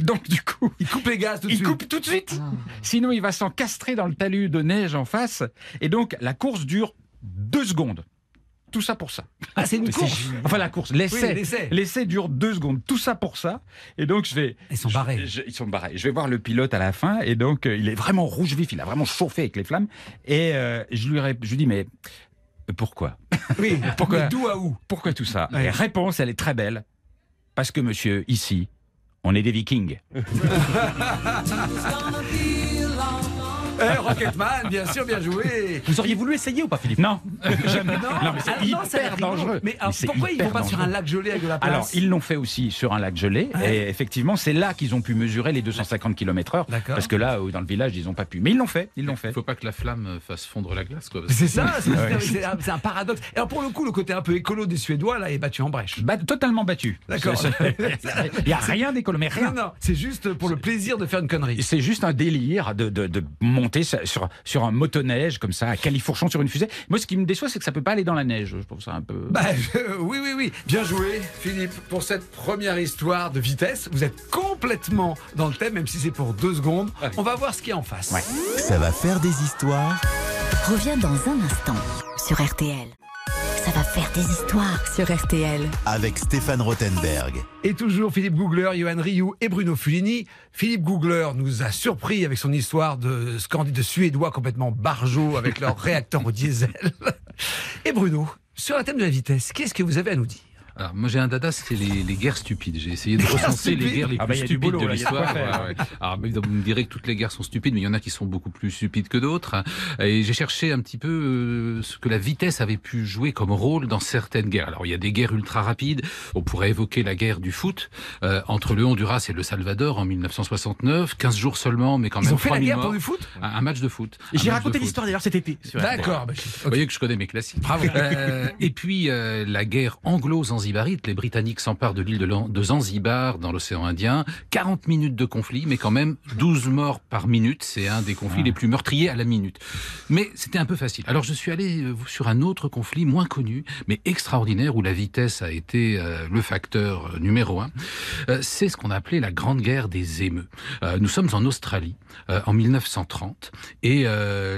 Donc du coup, Il coupe les gaz tout de il suite. coupe tout de suite. Sinon, il va s'encastrer dans le talus de neige en face. Et donc, la course dure deux secondes. Tout ça pour ça. Ah, c'est une course. Enfin, la course, l'essai. Oui, l'essai. dure deux secondes. Tout ça pour ça. Et donc, je vais. Ils sont barrés. je- ils sont barrés. Je vais voir le pilote à la fin. Et donc, euh, il est vraiment rouge vif. Il a vraiment chauffé avec les flammes. Et euh, je, lui je lui dis, mais euh, pourquoi? Oui, Pourquoi? d'où à où? Pourquoi tout ça? Ouais. Et réponse, elle est très belle. Parce que, monsieur, ici, on est des vikings. Eh, Rocketman, bien sûr, bien joué. Vous auriez voulu essayer ou pas, Philippe Non, jamais. Non, mais c'est Ah, non, ça a l'air hyper rigolo. dangereux. Mais alors, c'est pourquoi ils vont pas sur un dangereux. lac gelé avec de la place Alors, ils l'ont fait aussi sur un lac gelé. Ouais. Et effectivement, c'est là qu'ils ont pu mesurer les 250 km/h. Parce que là, euh, dans le village, ils n'ont pas pu. Mais ils l'ont fait. Ils l'ont Il fait. faut pas que la flamme euh, fasse fondre la glace. Quoi, parce que- C'est ça, c'est Ouais. c'est un, c'est un paradoxe. Et alors pour le coup, le côté un peu écolo des Suédois là est battu en brèche. Bah, totalement battu. D'accord. Il n'y a rien d'écolo mais rien. Non, non, c'est juste pour le plaisir de faire une connerie. C'est juste un délire de, de, de monter sur, sur un motoneige comme ça, à califourchon sur une fusée. Moi, ce qui me déçoit, c'est que ça peut pas aller dans la neige. Je trouve ça un peu. Bah, je- oui, oui, oui. Bien joué, Philippe, pour cette première histoire de vitesse. Vous êtes complètement dans le thème, même si c'est pour deux secondes. On va voir ce qu'il y a en face. Ouais. Ça va faire des histoires Revient dans un instant sur RTL. Va faire des histoires sur RTL. avec Stéphane Rothenberg. Et toujours Philippe Googler, Johan Rioux et Bruno Fulini. Philippe Googler nous a surpris avec son histoire de Scandi de Suédois complètement barjots avec leur réacteur au diesel. Et Bruno, sur le thème de la vitesse, qu'est-ce que vous avez à nous dire? Alors, moi, j'ai un dada, c'est les, les guerres stupides. J'ai essayé de recenser les guerres les Ah plus bah, stupides boulot, de l'histoire. Ouais, ouais. Alors, vous me direz que toutes les guerres sont stupides, mais il y en a qui sont beaucoup plus stupides que d'autres. Et j'ai cherché un petit peu euh, ce que la vitesse avait pu jouer comme rôle dans certaines guerres. Alors, il y a des guerres ultra rapides. On pourrait évoquer la guerre du foot euh, entre le Honduras et le Salvador en 1969. 15 jours seulement, mais quand Ils même ont fait la 3000 guerre morts. pour du foot Un, un match de foot. J'ai raconté l'histoire d'ailleurs cet été. D'accord. bah, je- Vous voyez que je connais mes classiques. Bravo. et puis euh, la guerre anglo-zanzibarite, les Britanniques s'emparent de l'île de, Zanzibar dans l'océan Indien. 40 minutes de conflit, mais quand même 12 morts par minute. C'est un des conflits les plus meurtriers à la minute. Mais c'était un peu facile. Alors je suis allé euh, sur un autre conflit moins connu, mais extraordinaire, où la vitesse a été euh, le facteur euh, numéro un. C'est ce qu'on a appelé la Grande Guerre des émeux. Nous sommes en Australie en 1930 et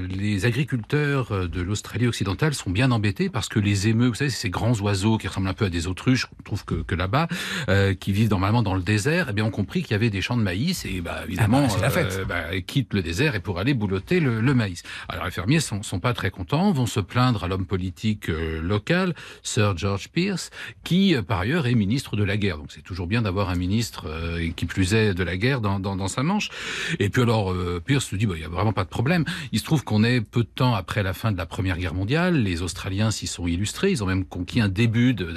les agriculteurs de l'Australie occidentale sont bien embêtés parce que les émeux, vous savez, c'est ces grands oiseaux qui ressemblent un peu à des autruches, on trouve que, que là-bas, euh, qui vivent normalement dans le désert, eh bien, ont compris qu'il y avait des champs de maïs et bah, évidemment, Ah bah, la fête. euh, bah, quittent le désert et pour aller boulotter le, le maïs. Alors les fermiers sont, sont pas très contents, vont se plaindre à l'homme politique euh, local, Sir George Pierce, qui euh, par ailleurs est ministre de la guerre. Donc c'est toujours bien d'avoir un ministre euh, et qui plus est de la guerre dans, dans, dans sa manche. Et puis alors euh, Pierce se dit, bah, il y a vraiment pas de problème. Il se trouve qu'on est peu de temps après la fin de la Première Guerre mondiale. Les Australiens s'y sont illustrés. Ils ont même conquis un début de-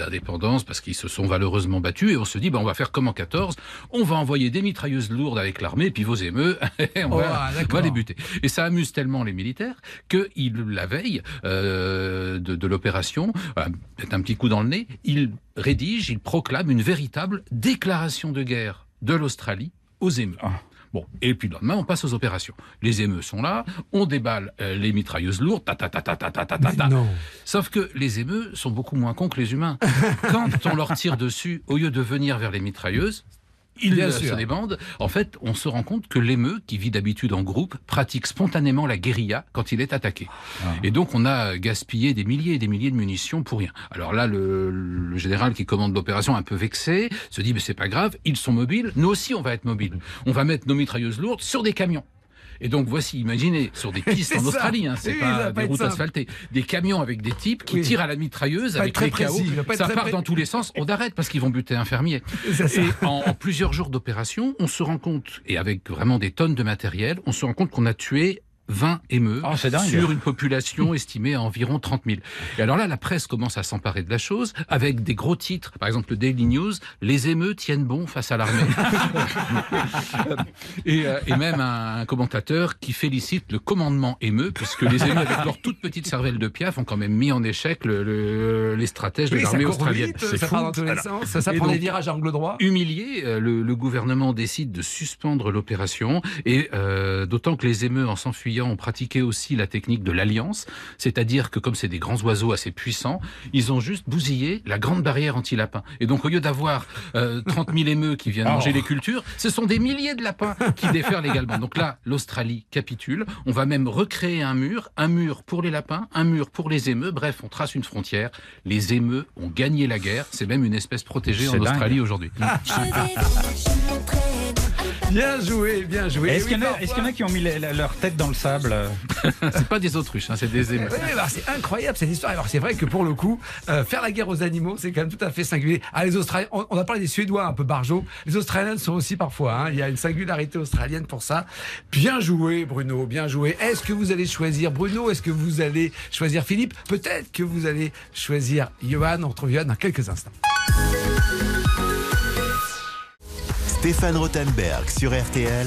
parce qu'ils se sont valeureusement battus. Et on se dit, bah, on va faire comme en 14. On va envoyer des mitrailleuses lourdes avec l'armée, et puis vos émeux, et on, Oh, va, on d'accord. va les buter. Et ça amuse tellement les militaires qu'ils, la veille euh, de, de l'opération, peut-être un petit coup dans le nez, ils rédigent, ils proclament une véritable déclaration de guerre de l'Australie aux émeux. Ah. Bon, et puis le lendemain, on passe aux opérations. Les émeux sont là, on déballe euh, les mitrailleuses lourdes, ta ta ta ta ta ta ta ta. ta. non. Sauf que les émeux sont beaucoup moins cons que les humains. Quand on leur tire dessus, au lieu de venir vers les mitrailleuses, ils Bien euh, sûr. se débandent. En fait, on se rend compte que l'émeu, qui vit d'habitude en groupe, pratique spontanément la guérilla quand il est attaqué. Et donc, on a gaspillé des milliers et des milliers de munitions pour rien. Alors là, le, le général qui commande l'opération, un peu vexé, se dit, mais c'est pas grave, ils sont mobiles, nous aussi on va être mobiles. On va mettre nos mitrailleuses lourdes sur des camions. Et donc voici, imaginez, sur des pistes en ça. Australie, hein, c'est Oui, pas des routes asphaltées, des camions avec des types qui Oui. tirent à la mitrailleuse Pas avec très les chaos. précis, Ça part pré- dans tous les sens, on arrête parce qu'ils vont buter un fermier. Et en, en plusieurs jours d'opération, on se rend compte, et avec vraiment des tonnes de matériel, on se rend compte qu'on a tué 20 émeux Oh, c'est dingue. sur une population estimée à environ 30 000. Et alors là, la presse commence à s'emparer de la chose avec des gros titres. Par exemple, le Daily News, les émeux tiennent bon face à l'armée. et, euh, et même un, commentateur qui félicite le commandement émeux, puisque les émeux, avec leur toute petite cervelle de piaf, ont quand même mis en échec le- le- les stratèges de Oui, l'armée australienne. vite, ça fou. part dans tous les Alors, sens, ça, ça Et prend des virages à angle droit. Humilié, euh, le, le gouvernement décide de suspendre l'opération et euh, d'autant que les émeux, en s'enfuyant, ont pratiqué aussi la technique de l'alliance, c'est-à-dire que comme c'est des grands oiseaux assez puissants, ils ont juste bousillé la grande barrière anti-lapin. Et donc au lieu d'avoir euh, 30 000 émeux qui viennent manger les cultures, ce sont des milliers de lapins qui déferlent également. Donc là, l'Australie capitule. On va même recréer un mur, un mur pour les lapins, un mur pour les émeux. Bref, on trace une frontière. Les émeux ont gagné la guerre. C'est même une espèce protégée en dingue. Australie aujourd'hui. Bien joué, bien joué. Est-ce Oui, qu'il y, en a- y en qui ont mis leur tête dans le sable? C'est pas des autruches, hein, c'est des. Ouais, alors, c'est incroyable cette histoire. Alors c'est vrai que pour le coup, euh, faire la guerre aux animaux, c'est quand même tout à fait singulier. Ah, les Australiens, on, on a parlé des Suédois un peu barjots. Les Australiens sont aussi parfois. hein, il y a une singularité australienne pour ça. Bien joué, Bruno. Bien joué. Est-ce que vous allez choisir Bruno? Est-ce que vous allez choisir Philippe? Peut-être que vous allez choisir Johan. On retrouve Johan dans quelques instants. Stéphane Rothenberg sur RTL.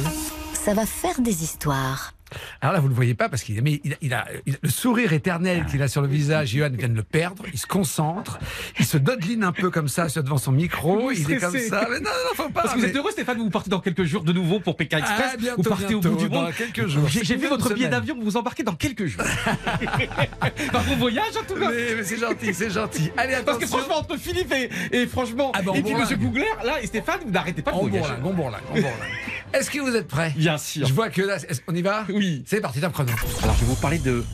ça va faire des histoires. Alors là, vous ne le voyez pas parce qu'il mais il a, il a- il a- le sourire éternel qu'il a sur le visage. Johan vient de le perdre. Il se concentre. Il se dodeline un peu comme ça devant son micro. Il est comme ça. Mais non, non, faut pas. Parce que vous êtes heureux, Stéphane, vous partez dans quelques jours de nouveau pour Pékin Express. Ah, bientôt, vous partez au bout du monde. quelques jours. J'ai vu votre billet d'avion, vous embarquez dans quelques jours. Par vos voyages, en tout cas. Mais, mais c'est gentil, c'est gentil. Allez, Parce que attention. franchement, entre Philippe et, et franchement, Ah bah, on et puis bourlingue. Monsieur Googler, là, et Stéphane, vous n'arrêtez pas de On voyager. bourlingue, on bourlingue, on bourlingue. Est-ce que vous êtes prêts? Bien sûr. Je vois que là, on y va? Oui. C'est parti, top chrono. Alors, je vais vous parler de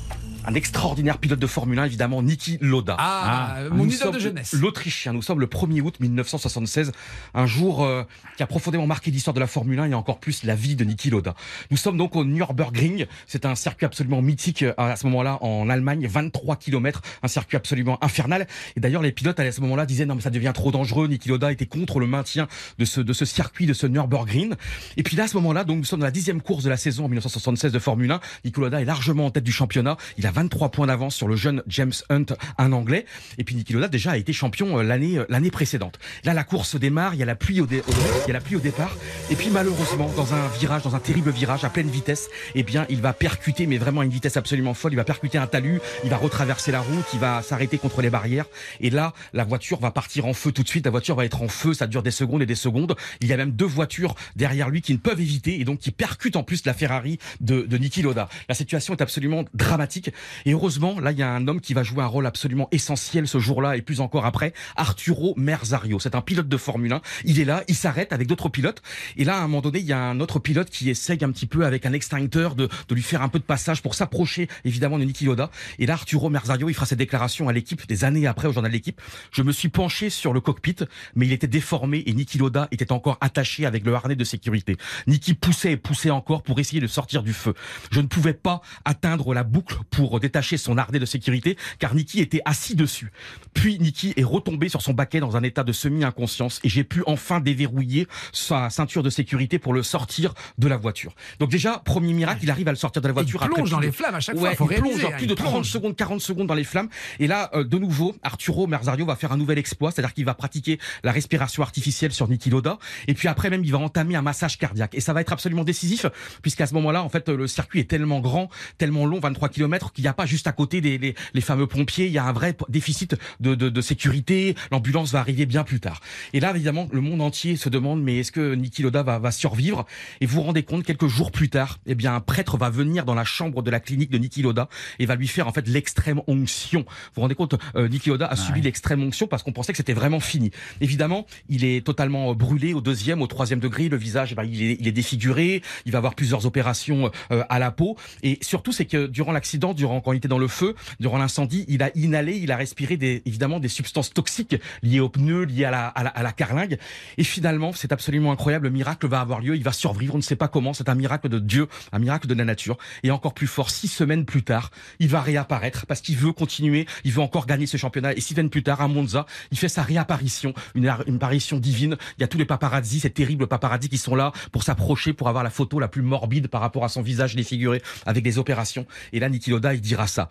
un extraordinaire pilote de Formule 1, évidemment, Niki Loda. Ah, Ah, mon nous idole de jeunesse. L'Autrichien. Nous sommes le 1er août 1976, un jour euh, qui a profondément marqué l'histoire de la Formule 1 et encore plus la vie de Niki Loda. Nous sommes donc au Nürburgring. C'est un circuit absolument mythique euh, à ce moment-là en Allemagne, 23 km, un circuit absolument infernal. Et d'ailleurs, les pilotes à ce moment-là disaient non mais ça devient trop dangereux. Niki Loda était contre le maintien de ce de ce circuit, de ce Nürburgring. Et puis là, à ce moment-là, donc nous sommes dans la dixième course de la saison en 1976 de Formule 1. Niki Loda est largement en tête du championnat. Il a 23 points d'avance sur le jeune James Hunt, un Anglais. Et puis Niki Loda déjà a été champion euh, l'année euh, l'année précédente. Là, la course démarre. Il y a la pluie au, dé- au- il y a la pluie au départ. Et puis malheureusement, dans un virage, dans un terrible virage à pleine vitesse, eh bien, il va percuter, mais vraiment à une vitesse absolument folle. Il va percuter un talus. Il va retraverser la route. Il va s'arrêter contre les barrières. Et là, la voiture va partir en feu tout de suite. La voiture va être en feu. Ça dure des secondes et des secondes. Il y a même deux voitures derrière lui qui ne peuvent éviter et donc qui percutent en plus la Ferrari de, de Niki Loda. La situation est absolument dramatique. Et heureusement, là, il y a un homme qui va jouer un rôle absolument essentiel ce jour-là et plus encore après, Arturo Merzario. C'est un pilote de Formule 1. Il est là, il s'arrête avec d'autres pilotes. Et là, à un moment donné, il y a un autre pilote qui essaye un petit peu avec un extincteur de, de lui faire un peu de passage pour s'approcher évidemment de Niki Loda. Et là, Arturo Merzario, il fera cette déclaration à l'équipe des années après au journal de l'équipe. Je me suis penché sur le cockpit, mais il était déformé et Niki Loda était encore attaché avec le harnais de sécurité. Niki poussait et poussait encore pour essayer de sortir du feu. Je ne pouvais pas atteindre la boucle pour détacher son harnais de sécurité car Niki était assis dessus. Puis Niki est retombé sur son baquet dans un état de semi-inconscience et j'ai pu enfin déverrouiller sa ceinture de sécurité pour le sortir de la voiture. Donc déjà, premier miracle, il arrive à le sortir de la voiture. il après plonge dans les flammes à chaque Ouais, fois. Faut il plonge réaliser, hein, plus il de 30 plonge. secondes, 40 secondes dans les flammes. Et là, euh, de nouveau, Arturo Merzario va faire un nouvel exploit, c'est-à-dire qu'il va pratiquer la respiration artificielle sur Niki Loda. Et puis après même, il va entamer un massage cardiaque. Et ça va être absolument décisif, puisqu'à ce moment-là, en fait, le circuit est tellement grand, tellement long, 23 km, qu'il n'y a pas juste à côté des les, les fameux pompiers. Il y a un vrai déficit de, de, de sécurité. L'ambulance va arriver bien plus tard. Et là, évidemment, le monde entier se demande, mais est-ce que Niki Loda va, va survivre? Et vous vous rendez compte, quelques jours plus tard, eh bien, un prêtre va venir dans la chambre de la clinique de Niki Loda et va lui faire en fait l'extrême onction. Vous vous rendez compte, euh, Niki Loda a subi l'extrême onction parce qu'on pensait que c'était vraiment fini. Évidemment, il est totalement euh, brûlé au deuxième, au troisième degré. Le visage, eh ben, il, est, il est défiguré. Il va avoir plusieurs opérations euh, à la peau. Et surtout, c'est que durant l'accident, durant quand il était dans le feu, durant l'incendie, il a inhalé, il a respiré évidemment des substances toxiques liées aux pneus, liées à la, carlingue. Et finalement, c'est absolument incroyable. Le miracle va avoir lieu. Il va survivre. On ne sait pas comment. C'est un miracle de Dieu, un miracle de la nature. Et encore plus fort, six semaines plus tard, il va réapparaître parce qu'il veut continuer. Il veut encore gagner ce championnat. Et six semaines plus tard, à Monza, il fait sa réapparition, une, une apparition divine. Il y a tous les paparazzi, ces terribles paparazzi qui sont là pour s'approcher, pour avoir la photo la plus morbide par rapport à son visage défiguré avec des opérations. Et là, Niki Loda, il dira ça.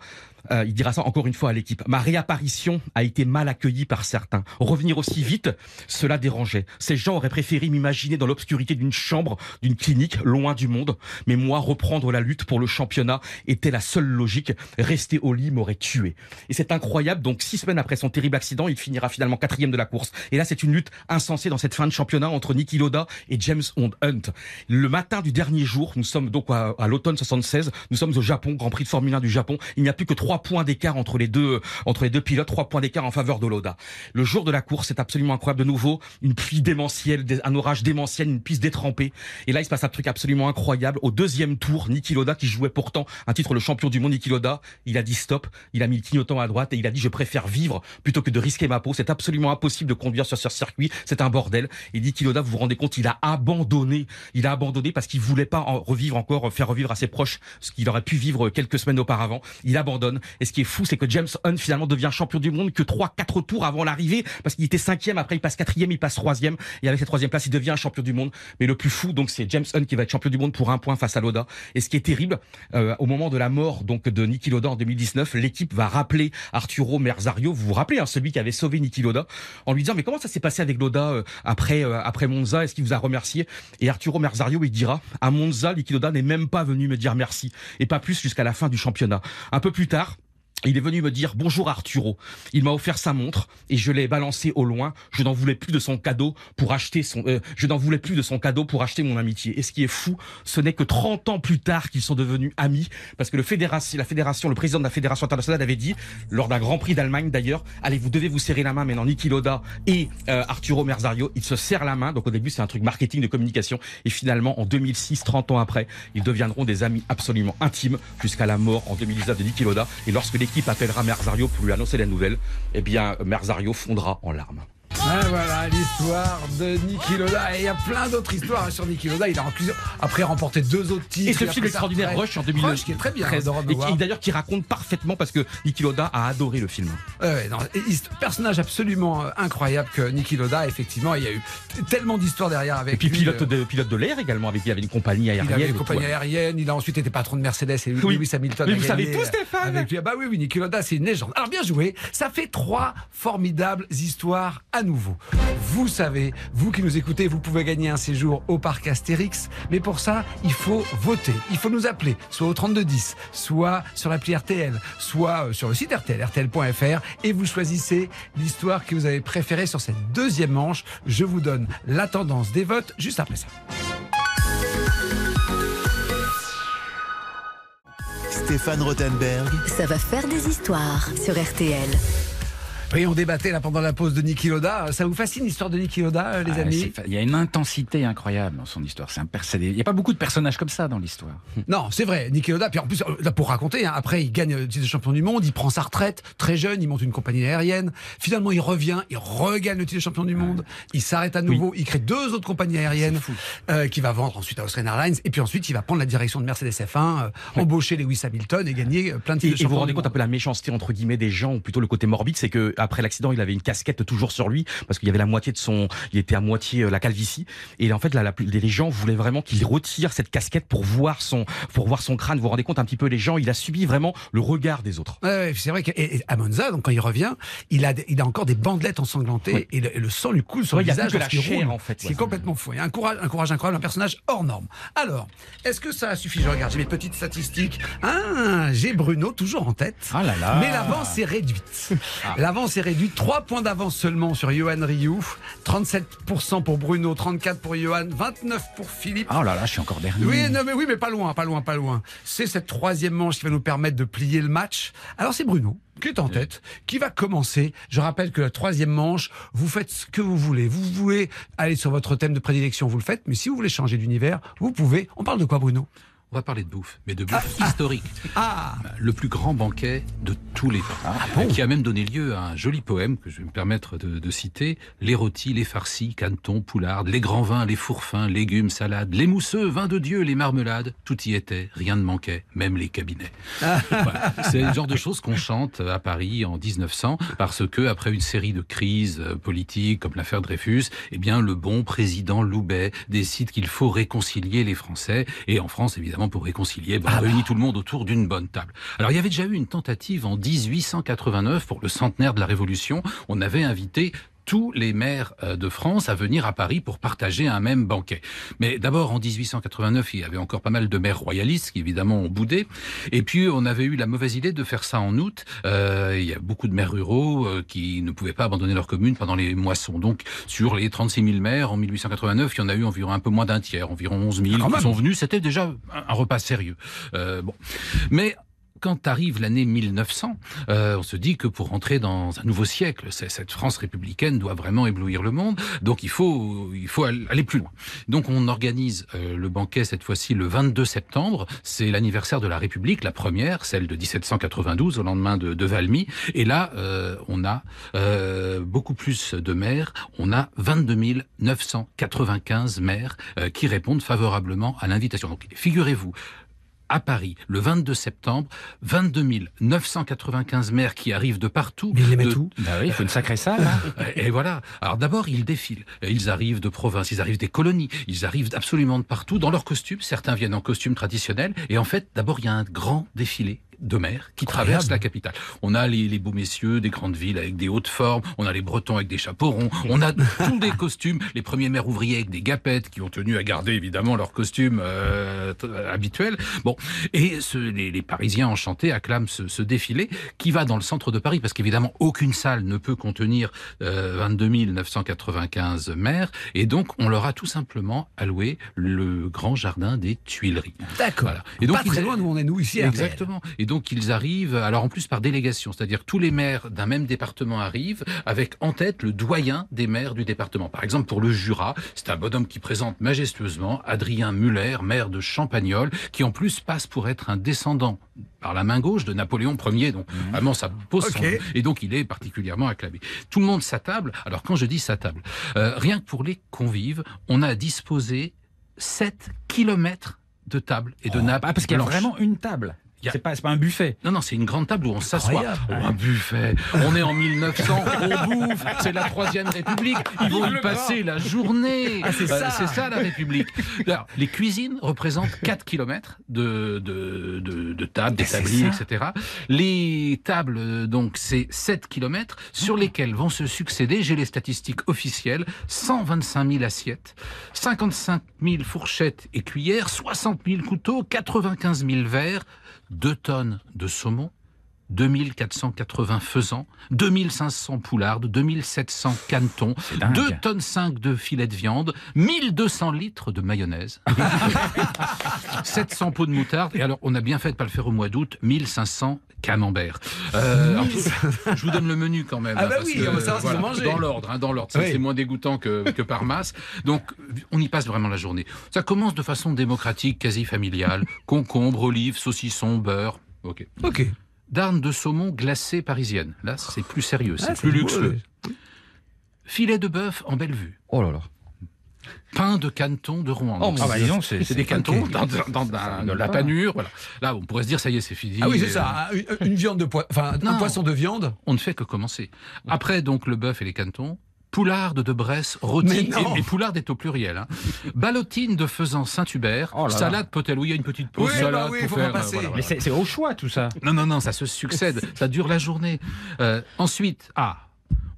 Euh, il dira ça encore une fois à l'équipe. Ma réapparition a été mal accueillie par certains. Revenir aussi vite, cela dérangeait. Ces gens auraient préféré m'imaginer dans l'obscurité d'une chambre, d'une clinique, loin du monde. Mais moi, reprendre la lutte pour le championnat était la seule logique. Rester au lit m'aurait tué. Et c'est incroyable. Donc, six semaines après son terrible accident, il finira finalement quatrième de la course. Et là, c'est une lutte insensée dans cette fin de championnat entre Niki Loda et James Hunt. Le matin du dernier jour, nous sommes donc à, à l'automne 76, nous sommes au Japon, Grand Prix de Formule 1 du Japon. Il n'y a plus que trois points d'écart entre les deux, entre les deux pilotes, trois points d'écart en faveur de Loda. Le jour de la course, c'est absolument incroyable. De nouveau, une pluie démentielle, un orage démentiel, une piste détrempée. Et là, il se passe un truc absolument incroyable. Au deuxième tour, Niki Loda, qui jouait pourtant un titre le champion du monde, Niki Loda, il a dit stop. Il a mis le clignotant à droite et il a dit je préfère vivre plutôt que de risquer ma peau. C'est absolument impossible de conduire sur ce circuit. C'est un bordel. Et Niki Loda, vous vous rendez compte, il a abandonné. Il a abandonné parce qu'il voulait pas en revivre encore, faire revivre à ses proches ce qu'il aurait pu vivre quelques semaines auparavant. Il abandonne Et ce qui est fou, c'est que James Hunt finalement devient champion du monde que trois, quatre tours avant l'arrivée, parce qu'il était cinquième. Après, il passe quatrième, il passe troisième. Et avec cette troisième place, il devient champion du monde. Mais le plus fou, donc, c'est James Hunt qui va être champion du monde pour un point face à Loda. Et ce qui est terrible, euh, au moment de la mort donc de Niki Loda en 2019, l'équipe va rappeler Arturo Merzario. Vous vous rappelez, hein, celui qui avait sauvé Niki Loda, en lui disant mais comment ça s'est passé avec Loda euh, après euh, après Monza? Est-ce qu'il vous a remercié? Et Arturo Merzario il dira à Monza, Niki Loda n'est même pas venu me dire merci et pas plus jusqu'à la fin du championnat. Un peu plus tard. Il est venu me dire bonjour Arturo. Il m'a offert sa montre et je l'ai balancé au loin. Je n'en voulais plus de son cadeau pour acheter son. euh, je n'en voulais plus de son cadeau pour acheter mon amitié. Et ce qui est fou, ce n'est que 30 ans plus tard qu'ils sont devenus amis parce que le la fédération, le président de la fédération internationale avait dit lors d'un Grand Prix d'Allemagne d'ailleurs, allez vous devez vous serrer la main maintenant Niki Loda et euh, Arturo Merzario, ils se serrent la main. Donc au début c'est un truc marketing de communication et finalement en 2006, 30 ans après, ils deviendront des amis absolument intimes jusqu'à la mort en 2019 de Niki Loda. Et lorsque l'équipe appellera Merzario pour lui annoncer la nouvelle, eh bien Merzario fondra en larmes. Ah, voilà l'histoire de Niki Loda. Et il y a plein d'autres histoires hein, sur Niki Loda. Il a plusieurs- après remporté deux autres titres. Et ce Il film extraordinaire. Rush en 2013 Rush qui est très bien. Ron et Howard. d'ailleurs qui raconte parfaitement parce que Niki Loda a adoré le film. Ouais, non, et personnage absolument euh, incroyable que Niki Loda. Effectivement, il y a eu tellement d'histoires derrière avec Et puis lui, pilote euh, de pilote de l'air également avec il avait une compagnie Il aérienne. avait et une compagnie aérienne, il a ensuite été patron de Mercedes et Oui. Lewis Hamilton. Mais a vous savez tout, euh, Stéphane Avec lui. Ah bah oui, oui, Niki Loda, c'est une légende. Alors bien joué, ça fait trois formidables histoires à nouveau. Vous savez, vous qui nous écoutez, vous pouvez gagner un séjour au parc Astérix, mais pour ça, il faut voter. Il faut nous appeler, soit au 3210, soit sur l'appli RTL, soit euh, sur le site RTL, rtl.fr, et vous choisissez l'histoire que vous avez préférée sur cette deuxième manche. Je vous donne la tendance des votes juste après ça. Stéphane Rothenberg, Ça va faire des histoires sur RTL. Oui, on débattait là pendant la pause de Niki Loda. Ça vous fascine l'histoire de Niki Loda, euh, les Ah, amis Il y a une intensité incroyable dans son histoire. C'est un Il n'y a pas beaucoup de personnages comme ça dans l'histoire. Non, c'est vrai, Niki Loda. Puis en plus, euh, là, pour raconter, hein, après, il gagne le titre de champion du monde, il prend sa retraite, très jeune, il monte une compagnie aérienne. Finalement, il revient, il regagne le titre de champion du monde, il s'arrête à nouveau, il crée deux autres compagnies aériennes euh, qu'il va vendre ensuite à Austrian Airlines. Et puis ensuite, il va prendre la direction de Mercedes F1, euh, embaucher Lewis Hamilton et gagner euh, plein de Et, titres de et vous vous rendez compte un peu la méchanceté entre guillemets des gens ou plutôt le côté morbide, c'est que après l'accident, il avait une casquette toujours sur lui parce qu'il y avait la moitié de son, il était à moitié euh, la calvitie et en fait la- les gens voulaient vraiment qu'il retire cette casquette pour voir son, pour voir son crâne. Vous vous rendez compte un petit peu les gens, il a subi vraiment le regard des autres. Ouais, ouais, c'est vrai qu'à Monza, donc quand il revient, il a, il a encore des bandelettes ensanglantées Ouais. et, le, et le sang lui coule sur Ouais, le il y a visage plus que la chair, roule. en fait, Ce qui ouais. est complètement fou. Il y a un courage, un courage incroyable, un personnage hors norme. Alors, est-ce que ça suffit Je regarde, j'ai mes petites statistiques. Ah, j'ai Bruno toujours en tête. Ah là là. Mais l'avance est réduite. L'avance est réduite. 3 points d'avance seulement sur Johan Rioux. 37% pour Bruno, 34% pour Johan, 29% pour Philippe. Oh là là, je suis encore dernier. Oui, non, mais oui, mais pas loin, pas loin, pas loin. C'est cette troisième manche qui va nous permettre de plier le match. Alors c'est Bruno qui est en tête, qui va commencer. Je rappelle que la troisième manche, vous faites ce que vous voulez. Vous voulez aller sur votre thème de prédilection, vous le faites. Mais si vous voulez changer d'univers, vous pouvez. On parle de quoi, Bruno? On va parler de bouffe, mais de bouffe historique. Ah, Le plus grand banquet de tous les temps, qui a même donné lieu à un joli poème que je vais me permettre de, de citer. Les rôtis, les farcis, canetons, poulardes, les grands vins, les fours fins, légumes, salades, les mousseux, vins de Dieu, les marmelades, tout y était, rien ne manquait, même les cabinets. Voilà. C'est le genre de choses qu'on chante à Paris en 1900 parce que après une série de crises euh, politiques comme l'affaire Dreyfus, eh bien le bon président Loubet décide qu'il faut réconcilier les Français et en France évidemment pour réconcilier, ben, on réunit tout le monde autour d'une bonne table. Alors il y avait déjà eu une tentative en 1889 pour le centenaire de la Révolution. On avait invité tous les maires euh, de France à venir à Paris pour partager un même banquet. Mais d'abord, en 1889, il y avait encore pas mal de maires royalistes qui, évidemment, ont boudé. Et puis, on avait eu la mauvaise idée de faire ça en août. Euh, il y a beaucoup de maires ruraux euh, qui ne pouvaient pas abandonner leur commune pendant les moissons. Donc, sur les 36 000 maires, en 1889, il y en a eu environ un peu moins d'un tiers, environ 11 000 Ah, qui sont venus. C'était déjà un, un repas sérieux. Euh, bon. Mais quand arrive l'année 1900, euh, on se dit que pour entrer dans un nouveau siècle, cette France républicaine doit vraiment éblouir le monde. Donc il faut, il faut al- aller plus loin. Donc on organise euh, le banquet cette fois-ci le 22 septembre. C'est l'anniversaire de la République, la première, celle de 1792, au lendemain de, de Valmy. Et là, euh, on a euh, beaucoup plus de maires. On a 22 995 maires euh, qui répondent favorablement à l'invitation. Donc figurez-vous, à Paris, le 22 septembre, 22 995 maires qui arrivent de partout. Mais ils les mettent de- où? Bah oui, il faut une sacrée salle. hein. et voilà. Alors d'abord, ils défilent. Ils arrivent de province, ils arrivent des colonies, ils arrivent absolument de partout dans leurs costumes. Certains viennent en costume traditionnel. Et en fait, d'abord, il y a un grand défilé de maires qui Incroyable. traversent la capitale. On a les, les beaux messieurs des grandes villes avec des hautes formes, on a les Bretons avec des chapeaux ronds, on a tous des costumes, les premiers maires ouvriers avec des gapettes qui ont tenu à garder évidemment leur costume euh, t- habituel. Bon, et ce- les, les Parisiens enchantés acclament ce, ce défilé qui va dans le centre de Paris parce qu'évidemment aucune salle ne peut contenir euh, 22 995 maires et donc on leur a tout simplement alloué le grand jardin des Tuileries. D'accord. Voilà. Et donc, pas très loin d'où on est nous ici. Exactement. Et donc ils arrivent, alors en plus par délégation, c'est-à-dire tous les maires d'un même département arrivent avec en tête le doyen des maires du département. Par exemple pour le Jura, c'est un bonhomme qui présente majestueusement Adrien Muller, maire de Champagnol, qui en plus passe pour être un descendant par la main gauche de Napoléon Ier, donc vraiment ça pose son. Et donc il est particulièrement acclamé. Tout le monde s'attable. Alors quand je dis s'attable, euh, rien que pour les convives, on a disposé 7 kilomètres de tables et de nappes Ah, parce qu'il y a vraiment une table. A- C'est pas, pas un buffet. Non, non, c'est une grande table où on s'assoit. Oh, un buffet. On est en 1900, on bouffe. C'est la troisième République. Ils vont y passer la journée. Ah, c'est Euh, ça. la République. Alors, les cuisines représentent 4 km de, de, de, de tables, d'établis, etc. Les tables, donc, c'est 7 km sur lesquels vont se succéder, j'ai les statistiques officielles, 125 000 assiettes, 55 000 fourchettes et cuillères, 60 000 couteaux, 95 000 verres, 2 tonnes de saumon, 2480 faisans, 2500 poulardes, 2700 canetons, dingue. 2 tonnes 5 de filets de viande, 1200 litres de mayonnaise, 700 pots de moutarde, et alors on a bien fait de pas le faire au mois d'août, 1500 camemberts. Euh, alors, je, je vous donne le menu quand même. Ah bah parce oui, que, on va savoir voilà. Dans l'ordre, hein, dans l'ordre. Oui. C'est moins dégoûtant que, que par masse. Donc, on y passe vraiment la journée. Ça commence de façon démocratique, quasi familiale. Concombre, olives, saucissons, beurre. Ok. Ok. Darne de saumon glacée parisienne. Là, c'est plus sérieux, c'est Ah, plus beau, luxueux. ouais. Filet de bœuf en belle vue. Oh là là. Pain de caneton de Rouen. Oh, Ah bah Dieu. dis donc, c'est c'est des canetons dans, dans- Ça rigole la panure. Voilà. Là, on pourrait se dire, ça y est, c'est fini. Ah oui, c'est Euh, ça. Une, une viande de poisson, enfin un poisson de viande. On ne fait que commencer. Après, donc, le bœuf et les canetons. Poularde de Bresse, rôti, et, et poularde est au pluriel. Hein. Ballotine de faisan Saint-Hubert, Oh là là. salade potel, oui, il y a une petite pause Oui, salade bah oui, pour faut faire. passer. voilà, Mais voilà. c'est c'est au choix tout ça. Non, non, non, ça se succède, ça dure la journée. Euh, ensuite, ah,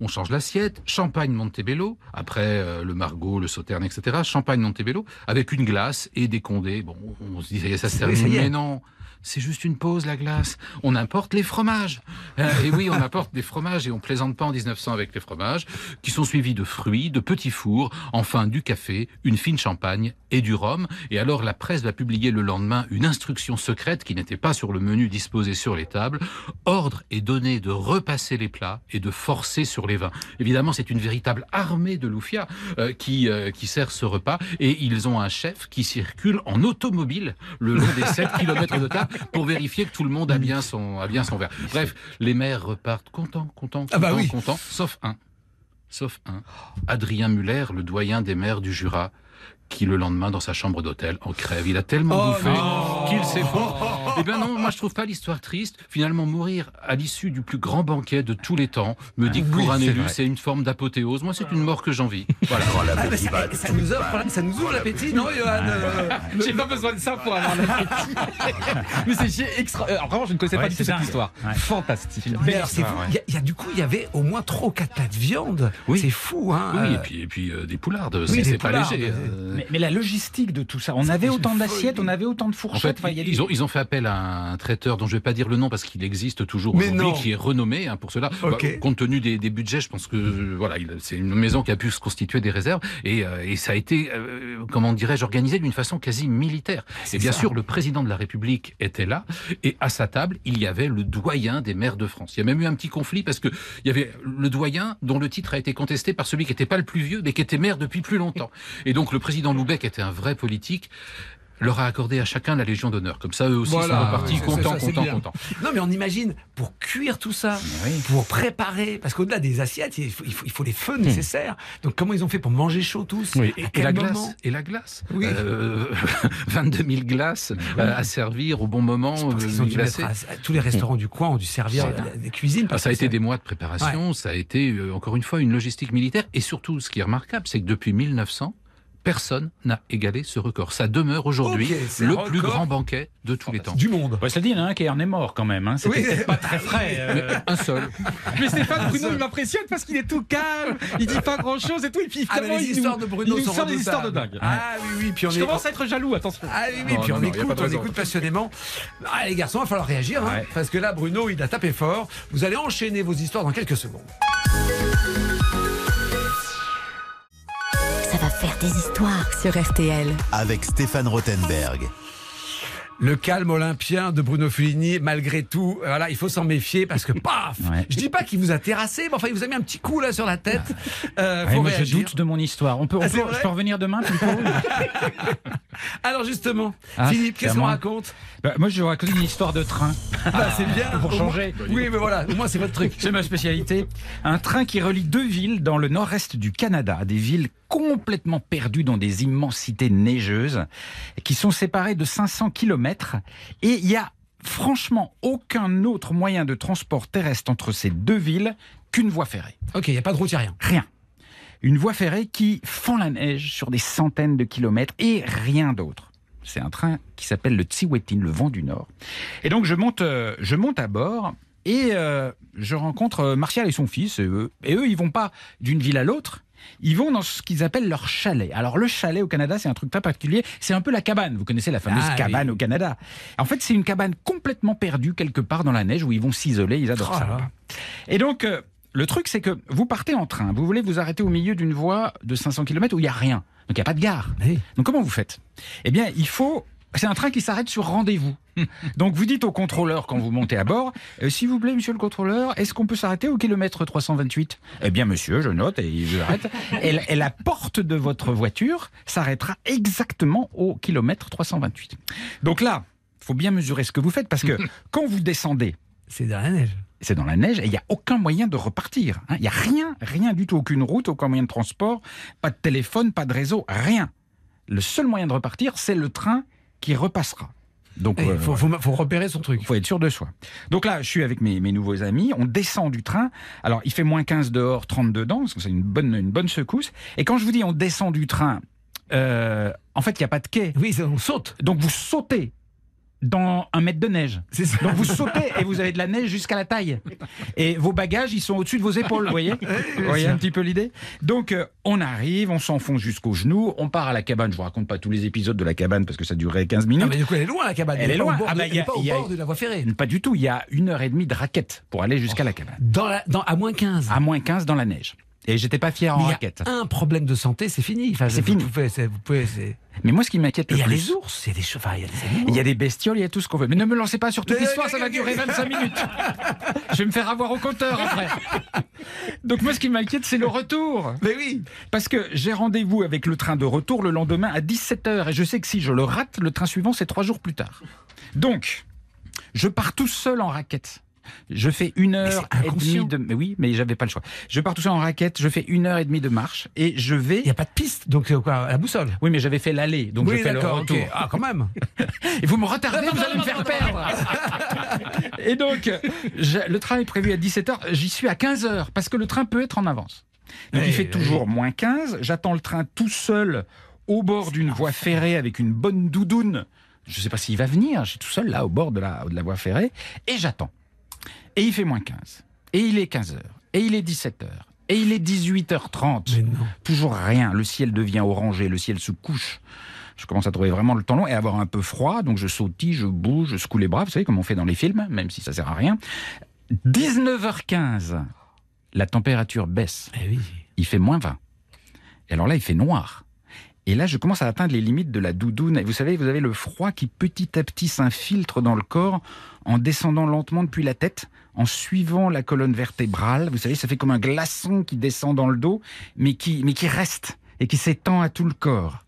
on change l'assiette, champagne Montebello, après euh, le Margot, le Sauterne, etc. Champagne Montebello, avec une glace et des condés. Bon, on se dit, ça y est, ça se termine. Mais non, c'est juste une pause, la glace. On importe les fromages. Euh, et oui, on importe des fromages et on plaisante pas en 1900 avec les fromages, qui sont suivis de fruits, de petits fours, enfin du café, une fine champagne et du rhum. Et alors la presse va publier le lendemain une instruction secrète qui n'était pas sur le menu disposé sur les tables. Ordre est donné de repasser les plats et de forcer sur les vins. Évidemment, c'est une véritable armée de loufia euh, qui, euh, qui sert ce repas et ils ont un chef qui circule en automobile le long des 7 km de table pour vérifier que tout le monde a bien son, a bien son verre. Bref, les maires repartent contents, contents, contents, Ah bah oui. contents, sauf un. Sauf un. Adrien Muller, le doyen des maires du Jura, qui le lendemain dans sa chambre d'hôtel en crève. Il a tellement Oh bouffé qu'il s'effondre. Eh bien non, moi je trouve pas l'histoire triste. Finalement, mourir à l'issue du plus grand banquet de tous les temps me dit que pour Oui, un élu, c'est une forme d'apothéose. Moi, c'est une mort que j'envie. Voilà. Ah, ça, ça nous offre, ça nous ouvre l'appétit, non, Johan euh, J'ai pas besoin de ça pour avoir l'appétit. Mais c'est chier extra. euh, vraiment, je ne connaissais Ouais, pas du tout cette histoire. Ouais. Fantastique. Mais alors, c'est fou. Il y a- il y, a du coup, il y avait au moins 3 ou 4 plats de viande. Oui. C'est fou, hein. Oui, euh, et puis, et puis euh, des poulardes, Oui, c'est pas poulardes, léger. euh. Mais, mais la logistique de tout ça, on avait autant d'assiettes, on avait autant de En fourchettes. fait, enfin, il y a des- ils ont, ils ont fait appel à un traiteur dont je vais pas dire le nom parce qu'il existe toujours Mais aujourd'hui, qui est renommé hein, pour cela. Bah, compte tenu des, des budgets, je pense que euh, voilà, il- c'est une maison qui a pu se constituer des réserves et, euh, et ça a été, euh, comment dirais-je, organisé d'une façon quasi militaire. Et bien sûr, le président de la République était là et à sa table, il y avait le doyen des maires de France. Il y a même eu un petit conflit parce que il y avait le doyen dont le titre a été contesté par celui qui n'était pas le plus vieux mais qui était maire depuis plus longtemps. Et donc le président Loubec était un vrai politique. leur a accordé à chacun la Légion d'honneur. Comme ça, eux aussi Voilà, sont repartis oui, contents, contents, contents. Non, mais on imagine pour cuire tout ça, Oui. pour préparer, parce qu'au-delà des assiettes, il faut, il faut, il faut les feux nécessaires. Donc comment ils ont fait pour manger chaud tous Oui. Et, la glace, et la glace. Oui. Euh, 22 000 glaces euh, à servir au bon moment. Euh, dû à- à- tous les restaurants du coin ont dû servir des cuisines. Ah, ça a été des mois de préparation, ça a été euh, encore une fois une logistique militaire et surtout ce qui est remarquable, c'est que depuis 1900, personne n'a égalé ce record. Ça demeure aujourd'hui le plus grand banquet de tous les temps. du monde. Ouais, ça dit, il y en a un qui en est mort quand même. Hein. C'était Oui. pas très frais. euh. Un seul. Mais Stéphane Bruno, il m'impressionne parce qu'il est tout calme, il dit pas grand chose et tout, et puis Ah, les il histoires nous, de Bruno il nous sort des histoires de dingue. Ah oui, oui, puis on Je est. commence à être jaloux, attention. Ah oui, oui, Non, puis non, on non, écoute, on écoute passionnément. Ah, les garçons, il va falloir réagir, hein, parce que là, Bruno, il a tapé fort. Vous allez enchaîner vos histoires dans quelques secondes. Faire des histoires sur RTL. Avec Stéphane Rothenberg. Le calme olympien de Bruno Fulini, malgré tout, euh, voilà, il faut s'en méfier parce que paf Ouais. Je dis pas qu'il vous a terrassé, mais enfin, il vous a mis un petit coup là sur la tête. Euh, Ouais, faut moi, je doute de mon histoire. On peut, on Ah, peut- je peux revenir demain plutôt Alors justement, Ah, Philippe, qu'est-ce qu'on moi. raconte Bah, Moi, je raconter une histoire de train. Bah, C'est bien. pour changer. Oui, mais voilà, moins c'est votre truc. C'est ma spécialité. Un train qui relie deux villes dans le nord-est du Canada, des villes complètement perdues dans des immensités neigeuses, qui sont séparées de 500 km. Et il y a franchement aucun autre moyen de transport terrestre entre ces deux villes qu'une voie ferrée. Ok, il n'y a pas de route, il n'y a rien. Rien. Une voie ferrée qui fend la neige sur des centaines de kilomètres et rien d'autre. C'est un train qui s'appelle le Tsiwetin, le vent du Nord. Et donc je monte, euh, je monte à bord et euh, je rencontre euh, Martial et son fils. Et eux, et eux, ils vont pas d'une ville à l'autre. Ils vont dans ce qu'ils appellent leur chalet. Alors le chalet au Canada, c'est un truc très particulier. C'est un peu la cabane. Vous connaissez la fameuse Ah, cabane oui. au Canada. En fait, c'est une cabane complètement perdue quelque part dans la neige où ils vont s'isoler. Ils adorent Oh ça. là. Et donc, euh, le truc, c'est que vous partez en train, vous voulez vous arrêter au milieu d'une voie de 500 km où il n'y a rien. Donc, il n'y a pas de gare. Oui. Donc, comment vous faites? Eh bien, il faut. C'est un train qui s'arrête sur rendez-vous. Donc, vous dites au contrôleur quand vous montez à bord euh, S'il vous plaît, monsieur le contrôleur, est-ce qu'on peut s'arrêter au kilomètre 328 Eh bien, monsieur, je note et il vous arrête. et, la- et la porte de votre voiture s'arrêtera exactement au kilomètre 328. Donc là, faut bien mesurer ce que vous faites parce que quand vous descendez, C'est dans la neige. c'est dans la neige et il n'y a aucun moyen de repartir. hein. Il n'y a rien, rien du tout, aucune route, aucun moyen de transport, pas de téléphone, pas de réseau, rien. Le seul moyen de repartir, c'est le train qui repassera. Donc, Il euh, faut, repérer son truc. il faut être sûr de soi. Donc là, je suis avec mes, mes nouveaux amis, on descend du train. Alors, il fait moins 15 dehors, 30 dedans, parce que c'est une bonne, une bonne secousse. Et quand je vous dis on descend du train, euh, en fait, il n'y a pas de quai. Oui, on saute. Donc, vous sautez dans un mètre de neige. Ça. Donc vous sautez et vous avez de la neige jusqu'à la taille. Et vos bagages, ils sont au-dessus de vos épaules, vous voyez Vous voyez un petit peu l'idée Donc euh, on arrive, on s'enfonce jusqu'aux genoux, on part à la cabane. Je vous raconte pas tous les épisodes de la cabane parce que ça durerait 15 Ah, minutes. mais du coup, elle est loin la cabane. Elle Elle est loin. Ah bah, y a- pas au il y a- bord de la voie ferrée. Pas du tout, il y a une heure et demie de raquette pour aller jusqu'à la cabane. Dans la, dans, à moins 15. À moins 15 dans la neige. Et j'étais pas fier en raquette. un problème de santé, c'est fini. Enfin, C'est vous fini. pouvez- vous pouvez- c'est- Mais moi, ce qui m'inquiète le Il y a plus... les ours, il y a des chevaux, il y a des animaux. Il y a des bestioles, il y a tout ce qu'on veut. Mais ne me lancez pas sur toute l'histoire, ça va durer 25 minutes. Je vais me faire avoir au compteur après. Donc moi, ce qui m'inquiète, c'est le retour. Mais oui. Parce que j'ai rendez-vous avec le train de retour le lendemain à 17h. Et je sais que si je le rate, le train suivant, c'est trois jours plus tard. Donc, je pars tout seul en raquette. Je fais une heure c'est et demie de. Mais oui, mais j'avais pas le choix. Je pars tout seul en raquette, je fais une heure et demie de marche et je vais. Il n'y a pas de piste, donc euh, quoi, la boussole. Oui, mais j'avais fait l'aller, donc oui, je fais le retour. ok. Ah, quand même. Et vous me retardez, vous allez me faire perdre. Et donc, je- le train est prévu à 17h, j'y suis à 15h, parce que le train peut être en avance. Donc il fait oui. toujours moins 15, j'attends le train tout seul au bord d'une voie ferrée avec une bonne doudoune. Je ne sais pas s'il va venir, je suis tout seul là au bord de la, de la voie ferrée, et j'attends. Et il fait moins 15, et il est 15h, et il est 17h, et il est 18h30. Mais non. Toujours rien. Le ciel devient orangé, le ciel se couche. Je commence à trouver vraiment le temps long et à avoir un peu froid, donc je sautille, je bouge, je secoue les bras, vous savez comme on fait dans les films, même si ça sert à rien. 19h15, la température baisse, Eh oui. il fait moins 20. Et alors là, il fait noir. Et là, je commence à atteindre les limites de la doudoune. Et vous savez, vous avez le froid qui petit à petit s'infiltre dans le corps en descendant lentement depuis la tête, en suivant la colonne vertébrale. Vous savez, ça fait comme un glaçon qui descend dans le dos, mais qui, mais qui reste et qui s'étend à tout le corps.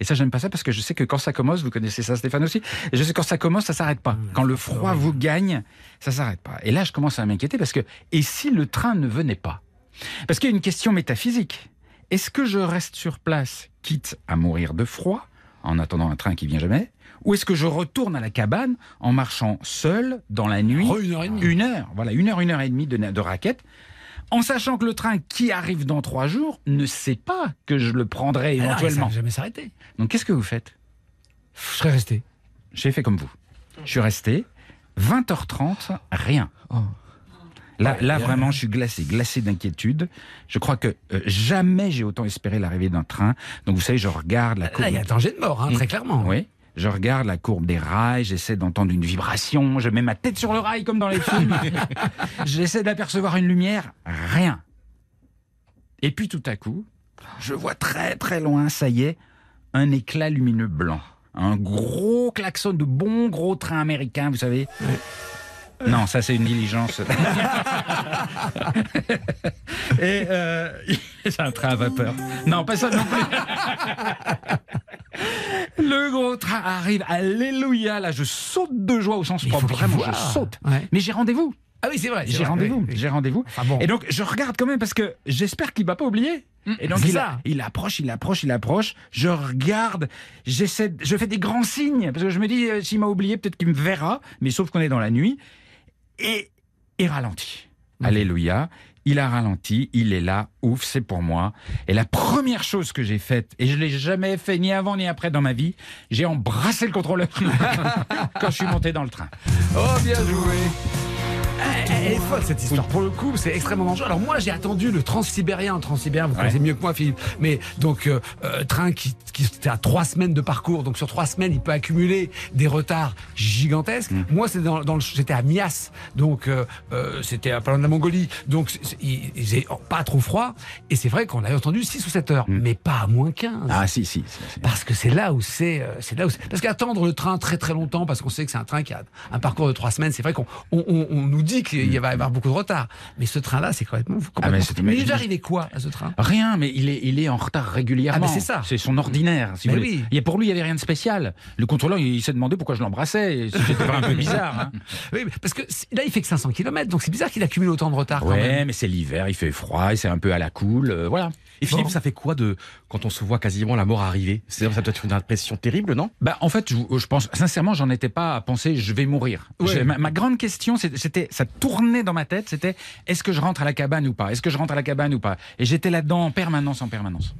Et ça, j'aime pas ça parce que je sais que quand ça commence, vous connaissez ça, Stéphane aussi. Et je sais que quand ça commence, ça s'arrête pas. Quand le froid vous gagne, ça s'arrête pas. Et là, je commence à m'inquiéter parce que et si le train ne venait pas? Parce qu'il y a une question métaphysique. Est-ce que je reste sur place, quitte à mourir de froid, en attendant un train qui vient jamais Ou est-ce que je retourne à la cabane en marchant seul dans la nuit Re, une heure et demie. Une heure, voilà, une heure, une heure et demie de, de raquette en sachant que le train qui arrive dans trois jours ne sait pas que je le prendrai Ah éventuellement. ça va jamais s'arrêter. Donc qu'est-ce que vous faites? Je serais resté. J'ai fait comme vous. Je suis resté 20h30, rien. Là, là vraiment, je suis glacé, glacé d'inquiétude. Je crois que euh, jamais j'ai autant espéré l'arrivée d'un train. Donc vous savez, je regarde la courbe. Là, il y a danger de mort, hein, très clairement. Oui. Je regarde la courbe des rails, j'essaie d'entendre une vibration, je mets ma tête sur le rail comme dans les films. j'essaie d'apercevoir une lumière, rien. Et puis tout à coup, je vois très très loin, ça y est, un éclat lumineux blanc. Un gros klaxon de bon gros train américain, vous savez. Non, ça c'est une diligence. Et euh, c'est un train à vapeur. Non, pas ça non plus. Le gros train arrive, alléluia, là je saute de joie au sens Mais propre, vraiment je saute. Ouais. Mais j'ai rendez-vous, Ah oui, c'est vrai. j'ai rendez-vous, oui, oui. j'ai rendez-vous. Enfin bon. Et donc je regarde quand même parce que j'espère qu'il va pas oublier. Et donc il, ça. il approche, il approche, il approche. Je regarde, j'essaie, je fais des grands signes parce que je me dis euh, s'il m'a oublié, peut-être qu'il me verra. Mais sauf qu'on est dans la nuit et il ralentit. Alléluia. Il a ralenti, il est là, ouf, c'est pour moi. Et la première chose que j'ai faite, et je l'ai jamais fait ni avant ni après dans ma vie, j'ai embrassé le contrôleur quand je suis monté dans le train. Oh, bien joué. Elle, elle est folle cette histoire. Pour le coup, c'est extrêmement dangereux. Alors moi, j'ai attendu le transsibérien. Transsibérien, vous Ouais. connaissez mieux que moi, Philippe. Mais donc euh, euh, train qui, qui était à trois semaines de parcours. Donc sur trois semaines, il peut accumuler des retards gigantesques. Mm. Moi, c'est dans, dans j'étais à Mias, donc euh, euh, c'était à pas loin de la Mongolie. Donc pas trop froid. Et c'est vrai qu'on avait entendu 6 ou 7 heures, mais pas à moins 15. Mm. Ah si, si. si, si. Parce que c'est là où c'est, euh, c'est là où c'est- parce qu'attendre le train très très longtemps, parce qu'on sait que c'est un train qui a un parcours de trois semaines, c'est vrai qu'on on, on- on nous dit qu'il y va y avoir beaucoup de retard, mais ce train-là, c'est complètement. complètement Ah, mais mais il est arrivé quoi à ce train? Rien, mais il est, il est en retard régulièrement. Ah, mais c'est ça. C'est son ordinaire. Si Mais oui. Et pour lui, il n'y avait rien de spécial. Le contrôleur, il s'est demandé pourquoi je l'embrassais. C'était un peu bizarre. Hein. Oui, parce que là, il fait que 500 km, donc c'est bizarre qu'il accumule autant de retard quand Ouais, même. mais c'est l'hiver, il fait froid, c'est un peu à la cool. euh, voilà. Et Philippe, Bon. ça fait quoi de quand on se voit quasiment la mort arriver? C'est ça doit être une impression terrible, non? Bah, en fait, je, je pense, sincèrement, j'en étais pas à penser, je vais mourir. Ouais. Ma, ma grande question, c'était, ça tournait dans ma tête, c'était, est-ce que je rentre à la cabane ou pas? Est-ce que je rentre à la cabane ou pas? Et j'étais là-dedans en permanence, en permanence.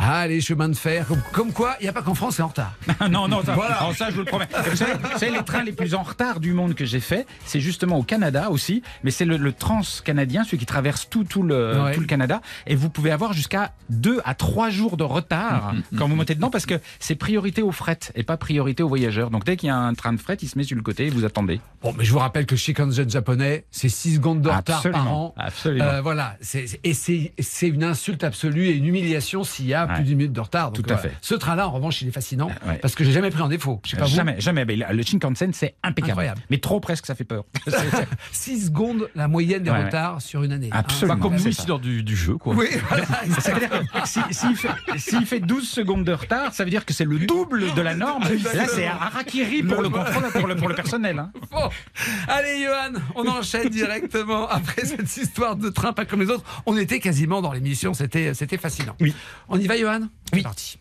Ah, les chemins de fer, comme, comme quoi, il n'y a pas qu'en France, c'est en retard. non, non, ça, Voilà. ça, je vous le promets. Vous savez, vous savez, les trains les plus en retard du monde que j'ai fait, c'est justement au Canada aussi, mais c'est le, le trans-canadien, celui qui traverse tout, tout, le, Ouais. tout le Canada, et vous pouvez avoir jusqu'à deux à trois jours de retard quand vous montez dedans, parce que c'est priorité aux fret et pas priorité aux voyageurs. Donc dès qu'il y a un train de fret, il se met sur le côté et vous attendez. Bon, mais je vous rappelle que le Shinkansen japonais, c'est 6 secondes de retard par an. absolument. Euh, voilà, et c'est c'est une insulte absolue et une humiliation s'il y a Ouais. plus d'une minute de retard. Donc, Tout à voilà. fait. Ce train-là, en revanche, il est fascinant Ouais. parce que j'ai jamais pris en défaut. Je sais pas vous. jamais, jamais. Mais le Shinkansen, c'est impeccable. Incroyable. Mais trop presque, ça fait peur. C'est- c'est- 6 secondes la moyenne des Ouais, ouais. retards sur une année. Absolument. Hein, Comme nous ici dans du, du jeu, quoi. Oui, voilà. Si- S'il fait, s'il fait 12 secondes de retard, ça veut dire que c'est le double de la norme. Là, c'est harakiri pour le contrôle, pour le, pour le personnel. hein. Bon. Allez, Johan, on enchaîne directement après cette histoire de train pas comme les autres. On était quasiment dans l'émission, c'était c'était fascinant. Oui. On y va, Johan? Oui. C'est parti.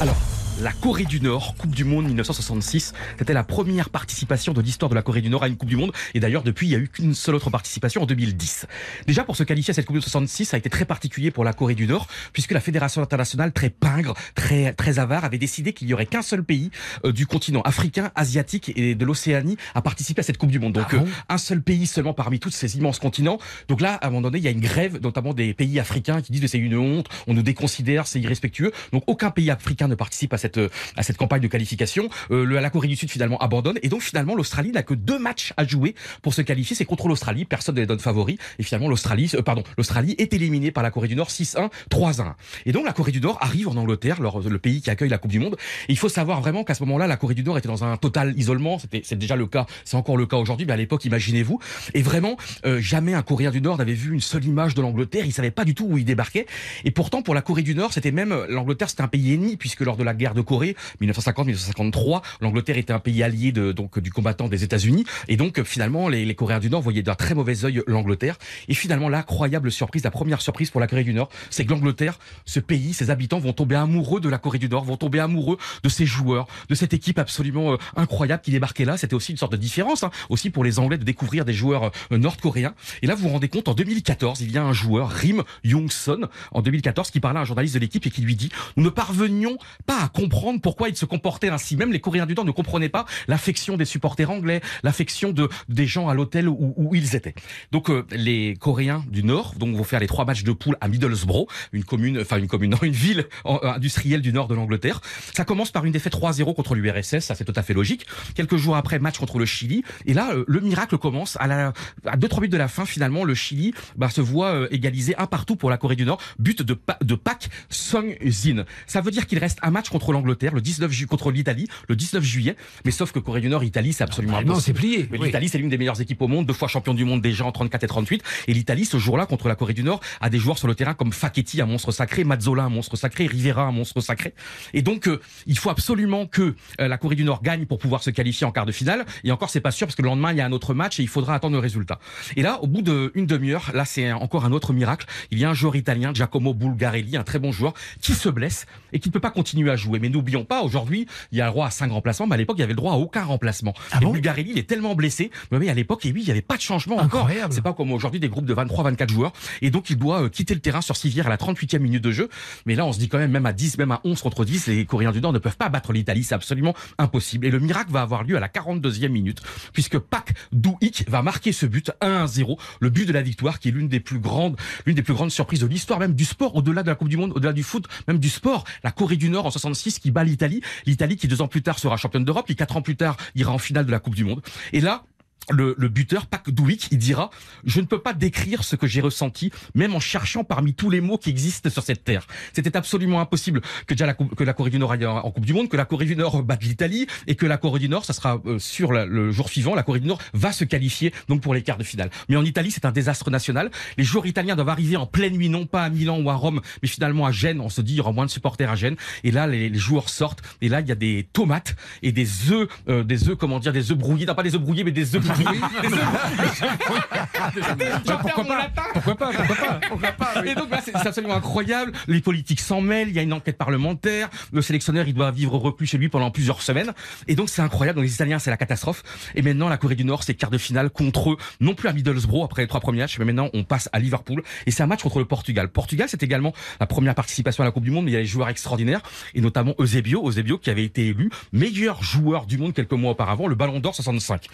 Alors, la Corée du Nord, Coupe du Monde 1966, c'était la première participation de l'histoire de la Corée du Nord à une Coupe du Monde. Et d'ailleurs, depuis, il n'y a eu qu'une seule autre participation en 2010. Déjà, pour se qualifier à cette Coupe de 66, ça a été très particulier pour la Corée du Nord, puisque la Fédération internationale, très pingre, très, très avare, avait décidé qu'il n'y aurait qu'un seul pays euh, du continent africain, asiatique et de l'Océanie à participer à cette Coupe du Monde. Donc, Ah bon euh, un seul pays seulement parmi tous ces immenses continents. Donc là, à un moment donné, il y a une grève, notamment des pays africains qui disent que c'est une honte, on nous déconsidère, c'est irrespectueux. Donc aucun pays africain ne participe à cette euh, à cette campagne de qualification. Euh, la Corée du Sud finalement abandonne et donc finalement l'Australie n'a que deux matchs à jouer pour se qualifier. C'est contre l'Australie, personne ne les donne favoris et finalement l'Australie, euh, pardon, l'Australie est éliminée par la Corée du Nord 6-1, 3-1. Et donc la Corée du Nord arrive en Angleterre, leur- le pays qui accueille la Coupe du Monde. Et il faut savoir vraiment qu'à ce moment-là, la Corée du Nord était dans un total isolement. C'était c'est déjà le cas, c'est encore le cas aujourd'hui, mais à l'époque, imaginez-vous. Et vraiment, euh, jamais un Coréen du Nord n'avait vu une seule image de l'Angleterre. Il savait pas du tout où il débarquait. Et pourtant, pour la Corée du Nord, c'était même l'Angleterre, c'était un pays ennemi puisque lors de la guerre de Corée, 1950-1953. L'Angleterre était un pays allié donc du combattant des États-Unis, et donc finalement les, les Coréens du Nord voyaient d'un très mauvais œil l'Angleterre. Et finalement, l'incroyable surprise, la première surprise pour la Corée du Nord, c'est que l'Angleterre, ce pays, ses habitants vont tomber amoureux de la Corée du Nord, vont tomber amoureux de ses joueurs, de cette équipe absolument euh, incroyable qui débarquait là. C'était aussi une sorte de différence, hein, aussi pour les Anglais de découvrir des joueurs euh, nord-coréens. Et là, vous vous rendez compte, en 2014, il y a un joueur, Rim Young-son, en 2014, qui parlait à un journaliste de l'équipe et qui lui dit Nous ne parvenions pas à comprendre pourquoi il se comportait ainsi. Même les Coréens du Nord ne comprenaient pas l'affection des supporters anglais, l'affection de des gens à l'hôtel où, ils étaient. Donc euh, les Coréens du Nord donc vont faire les trois matchs de poule à Middlesbrough, une commune, enfin une commune, une ville euh, industrielle du nord de l'Angleterre. Ça commence par une défaite 3-0 contre l'URSS, ça c'est tout à fait logique. Quelques jours après, match contre le Chili, et là euh, le miracle commence à à deux trois minutes de la fin. Finalement, le Chili bah, se voit égaliser un partout pour la Corée du Nord, but de de Pak Sung-jin. Ça veut dire qu'il reste un match contre l'Angleterre, le 19 ju contre l'Italie, le 19 juillet. Mais sauf que Corée du Nord, Italie, c'est absolument Ah, non, impossible. c'est plié. Mais Oui. l'Italie, c'est l'une des meilleures équipes au monde, deux fois champion du monde déjà en 34 et 38. Et l'Italie, ce jour-là, contre la Corée du Nord, a des joueurs sur le terrain comme Facchetti, un monstre sacré, Mazzola, un monstre sacré, Rivera, un monstre sacré. Et donc, euh, il faut absolument que euh, la Corée du Nord gagne pour pouvoir se qualifier en quart de finale. Et encore, c'est pas sûr parce que le lendemain, il y a un autre match et il faudra attendre le résultat. Et là, au bout d'une demi-heure, là, c'est encore un autre miracle. Il y a un joueur italien, Giacomo Bulgarelli, un très bon joueur, qui se blesse et qui ne peut pas continuer à jouer. Mais n'oublions pas, aujourd'hui, il y a le droit à cinq remplacements, mais à l'époque, il y avait le droit à aucun remplacement. Ah et bon Bulgarelli, il est tellement blessé. Mais oui, à l'époque, et oui, il n'y avait pas de changement encore. Incroyable. C'est pas comme aujourd'hui des groupes de 23, 24 joueurs. Et donc, il doit euh, quitter le terrain sur civière à la 38e minute de jeu. Mais là, on se dit quand même, même à 10, même à 11 contre 10, les Coréens du Nord ne peuvent pas battre l'Italie. C'est absolument impossible. Et le miracle va avoir lieu à la 42e minute, puisque Pak Dou-ik va marquer ce but 1-0, le but de la victoire, qui est l'une des plus grandes, l'une des plus grandes surprises de l'histoire, même du sport, au-delà de la Coupe du Monde, au-delà du foot, même du sport. La Corée du Nord en 66 qui bat l'Italie. L'Italie qui deux ans plus tard sera championne d'Europe, qui quatre ans plus tard ira en finale de la Coupe du Monde. Et là, le, le buteur, Pak Douik, il dira Je ne peux pas décrire ce que j'ai ressenti, même en cherchant parmi tous les mots qui existent sur cette terre. C'était absolument impossible que, déjà la, que la Corée du Nord aille en Coupe du Monde, que la Corée du Nord batte l'Italie, et que la Corée du Nord, ça sera euh, sur le jour suivant, la Corée du Nord va se qualifier donc pour les quarts de finale. Mais en Italie, c'est un désastre national. Les joueurs italiens doivent arriver en pleine nuit, non pas à Milan ou à Rome, mais finalement à Gênes. On se dit il y aura moins de supporters à Gênes. Et là, les, les joueurs sortent. Et là, il y a des tomates et des œufs, euh, des œufs, comment dire, des œufs brouillés. Non, pas des œufs brouillés, mais des œufs pourquoi pas Pourquoi pas Pourquoi pas Et donc c'est c'est absolument incroyable. Les politiques s'en mêlent. Il y a une enquête parlementaire. Le sélectionneur, il doit vivre reclus chez lui pendant plusieurs semaines. Et donc c'est incroyable. Donc les Italiens, c'est la catastrophe. Et maintenant, la Corée du Nord, c'est quart de finale contre eux, non plus à Middlesbrough après les trois premiers matchs, mais maintenant on passe à Liverpool. Et c'est un match contre le Portugal. Portugal, c'est également la première participation à la Coupe du Monde. Mais il y a des joueurs extraordinaires et notamment Eusebio, Eusebio qui avait été élu meilleur joueur du monde quelques mois auparavant, le Ballon d'Or 65.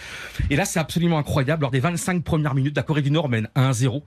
Et là, c'est absolument incroyable. Lors des 25 premières minutes, la Corée du Nord mène 1-0.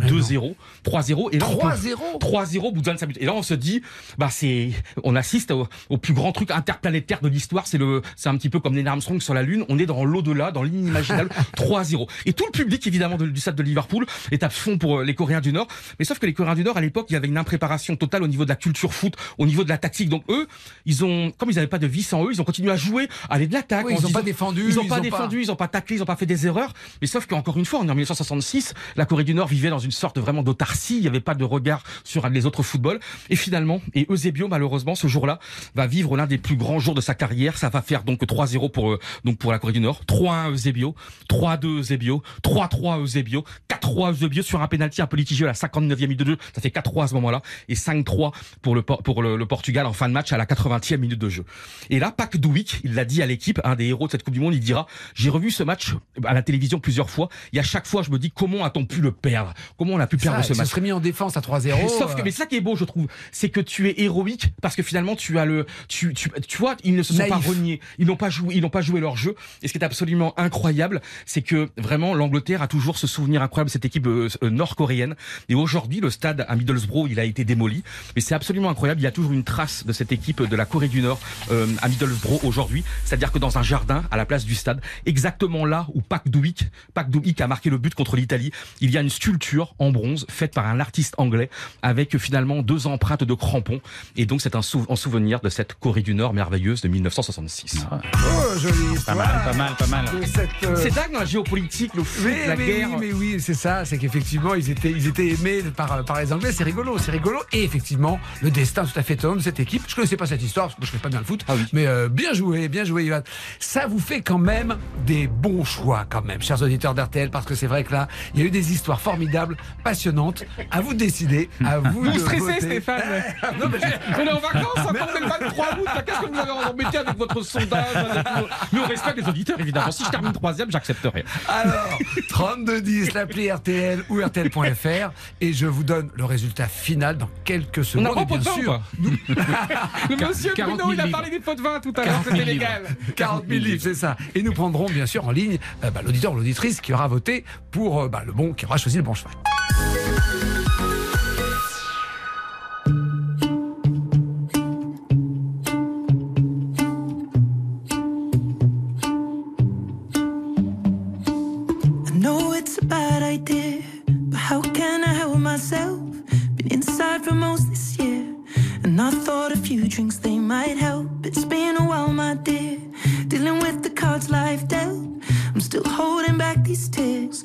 2-0, 3-0 et là on peut- 3-0 3-0 au bout de 25 minutes. Et là on se dit bah c'est on assiste au, au plus grand truc interplanétaire de l'histoire, c'est le c'est un petit peu comme Neil Armstrong sur la lune, on est dans l'au-delà, dans l'inimaginable 3-0. Et tout le public évidemment de- du stade de Liverpool est à fond pour euh, les Coréens du Nord, mais sauf que les Coréens du Nord à l'époque, il y avait une impréparation totale au niveau de la culture foot, au niveau de la tactique. Donc eux, ils ont comme ils n'avaient pas de vie sans eux, ils ont continué à jouer, à aller de l'attaque. Oui, ils se ont pas défendu, Ils ont ils pas défendu, ils ont pas taclé, ils ont pas fait des erreurs. Mais sauf qu'encore une fois, en 1966, la Corée du Nord vivait dans une sorte vraiment d'autarcie. Il n'y avait pas de regard sur les autres footballs. Et finalement, et Eusebio, malheureusement, ce jour-là, va vivre l'un des plus grands jours de sa carrière. Ça va faire donc 3-0 pour, euh, donc pour la Corée du Nord. 3-1 Eusebio, 3-2 Eusebio, 3-3 Eusebio, 4-3 Eusebio sur un pénalty un peu litigieux à la 59e minute de jeu. Ça fait 4-3 à ce moment-là. Et 5-3 pour le, pour le, Portugal en fin de match à la 80e minute de jeu. Et là, Pak Douik, il l'a dit à l'équipe, un des héros de cette Coupe du Monde, il dira, j'ai revu ce match à la télévision plusieurs fois, et à chaque fois, je me dis, comment a-t-on pu le perdre? Comment on a pu perdre Ça, ce ils se match? seraient mis en défense à 3-0. Mais Sauf que, mais ça qui est beau, je trouve, c'est que tu es héroïque parce que finalement tu as le, tu, tu, tu vois, ils ne se sont Naïf. pas reniés, ils n'ont pas joué, ils n'ont pas joué leur jeu. Et ce qui est absolument incroyable, c'est que vraiment l'Angleterre a toujours ce souvenir incroyable de cette équipe euh, euh, nord-coréenne. Et aujourd'hui, le stade à Middlesbrough, il a été démoli, mais c'est absolument incroyable. Il y a toujours une trace de cette équipe de la Corée du Nord euh, à Middlesbrough aujourd'hui, c'est-à-dire que dans un jardin à la place du stade, exactement là où Pak Douik, Pak Douik a marqué le but contre l'Italie, il y a une sculpture sculpture en bronze faite par un artiste anglais avec euh, finalement deux empreintes de crampons. Et donc c'est un sou- en souvenir de cette Corée du Nord merveilleuse de 1966. Oh, jolie Pas mal, pas mal, pas mal. euh, C'est dingue dans la géopolitique, le foot, Mais, la mais guerre. oui, mais oui, c'est ça, c'est qu'effectivement, ils étaient, ils étaient aimés par, par les Anglais, c'est rigolo, c'est rigolo. Et effectivement, le destin tout à fait étonnant de cette équipe. Je connaissais pas cette histoire, parce que je connais pas bien le foot. Ah oui. Mais euh, bien joué, bien joué, Johan. Ça vous fait quand même des bons choix, quand même, chers auditeurs d'RTL, parce que c'est vrai que là, il y a eu des histoires formidables, passionnantes. À vous de décider, à vous, Vous de stressez, voter. Stéphane Non, mais On est en vacances, on est le 23 août. Qu'est-ce que vous avez embêté avec votre sondage avec tout Mais on respecte les auditeurs, évidemment. Si je termine troisième, j'accepterai. Alors, 3210, l'appli RTL ou RTL.fr, et je vous donne le résultat final dans quelques On secondes. pas et bien sûr, Le monsieur 40 Bruno, il a 000 parlé des pots de vin tout à l'heure, 40 000 c'était légal. 40 000 livres, c'est ça. Et nous prendrons bien sûr en ligne euh, bah, l'auditeur ou l'auditrice qui aura voté pour euh, bah, le bon, qui aura choisi le bon cheval. i know it's a bad idea but how can i help myself? Been inside for most this year and i thought a few drinks they might help. It's been a while my dear dealing with the cards left out i'm still holding back these tears.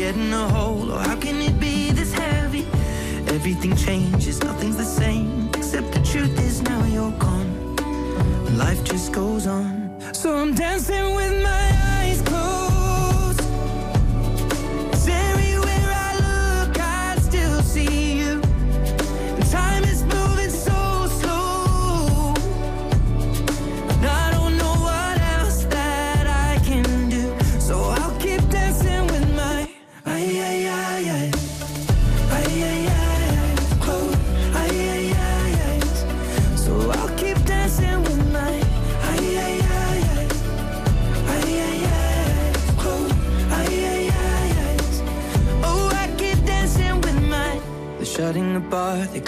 unfolds, you get in a hole. Or how can it be this heavy? Everything changes, nothing's the same. Except the truth is now you're gone. Life just goes on. So I'm dancing with my eyes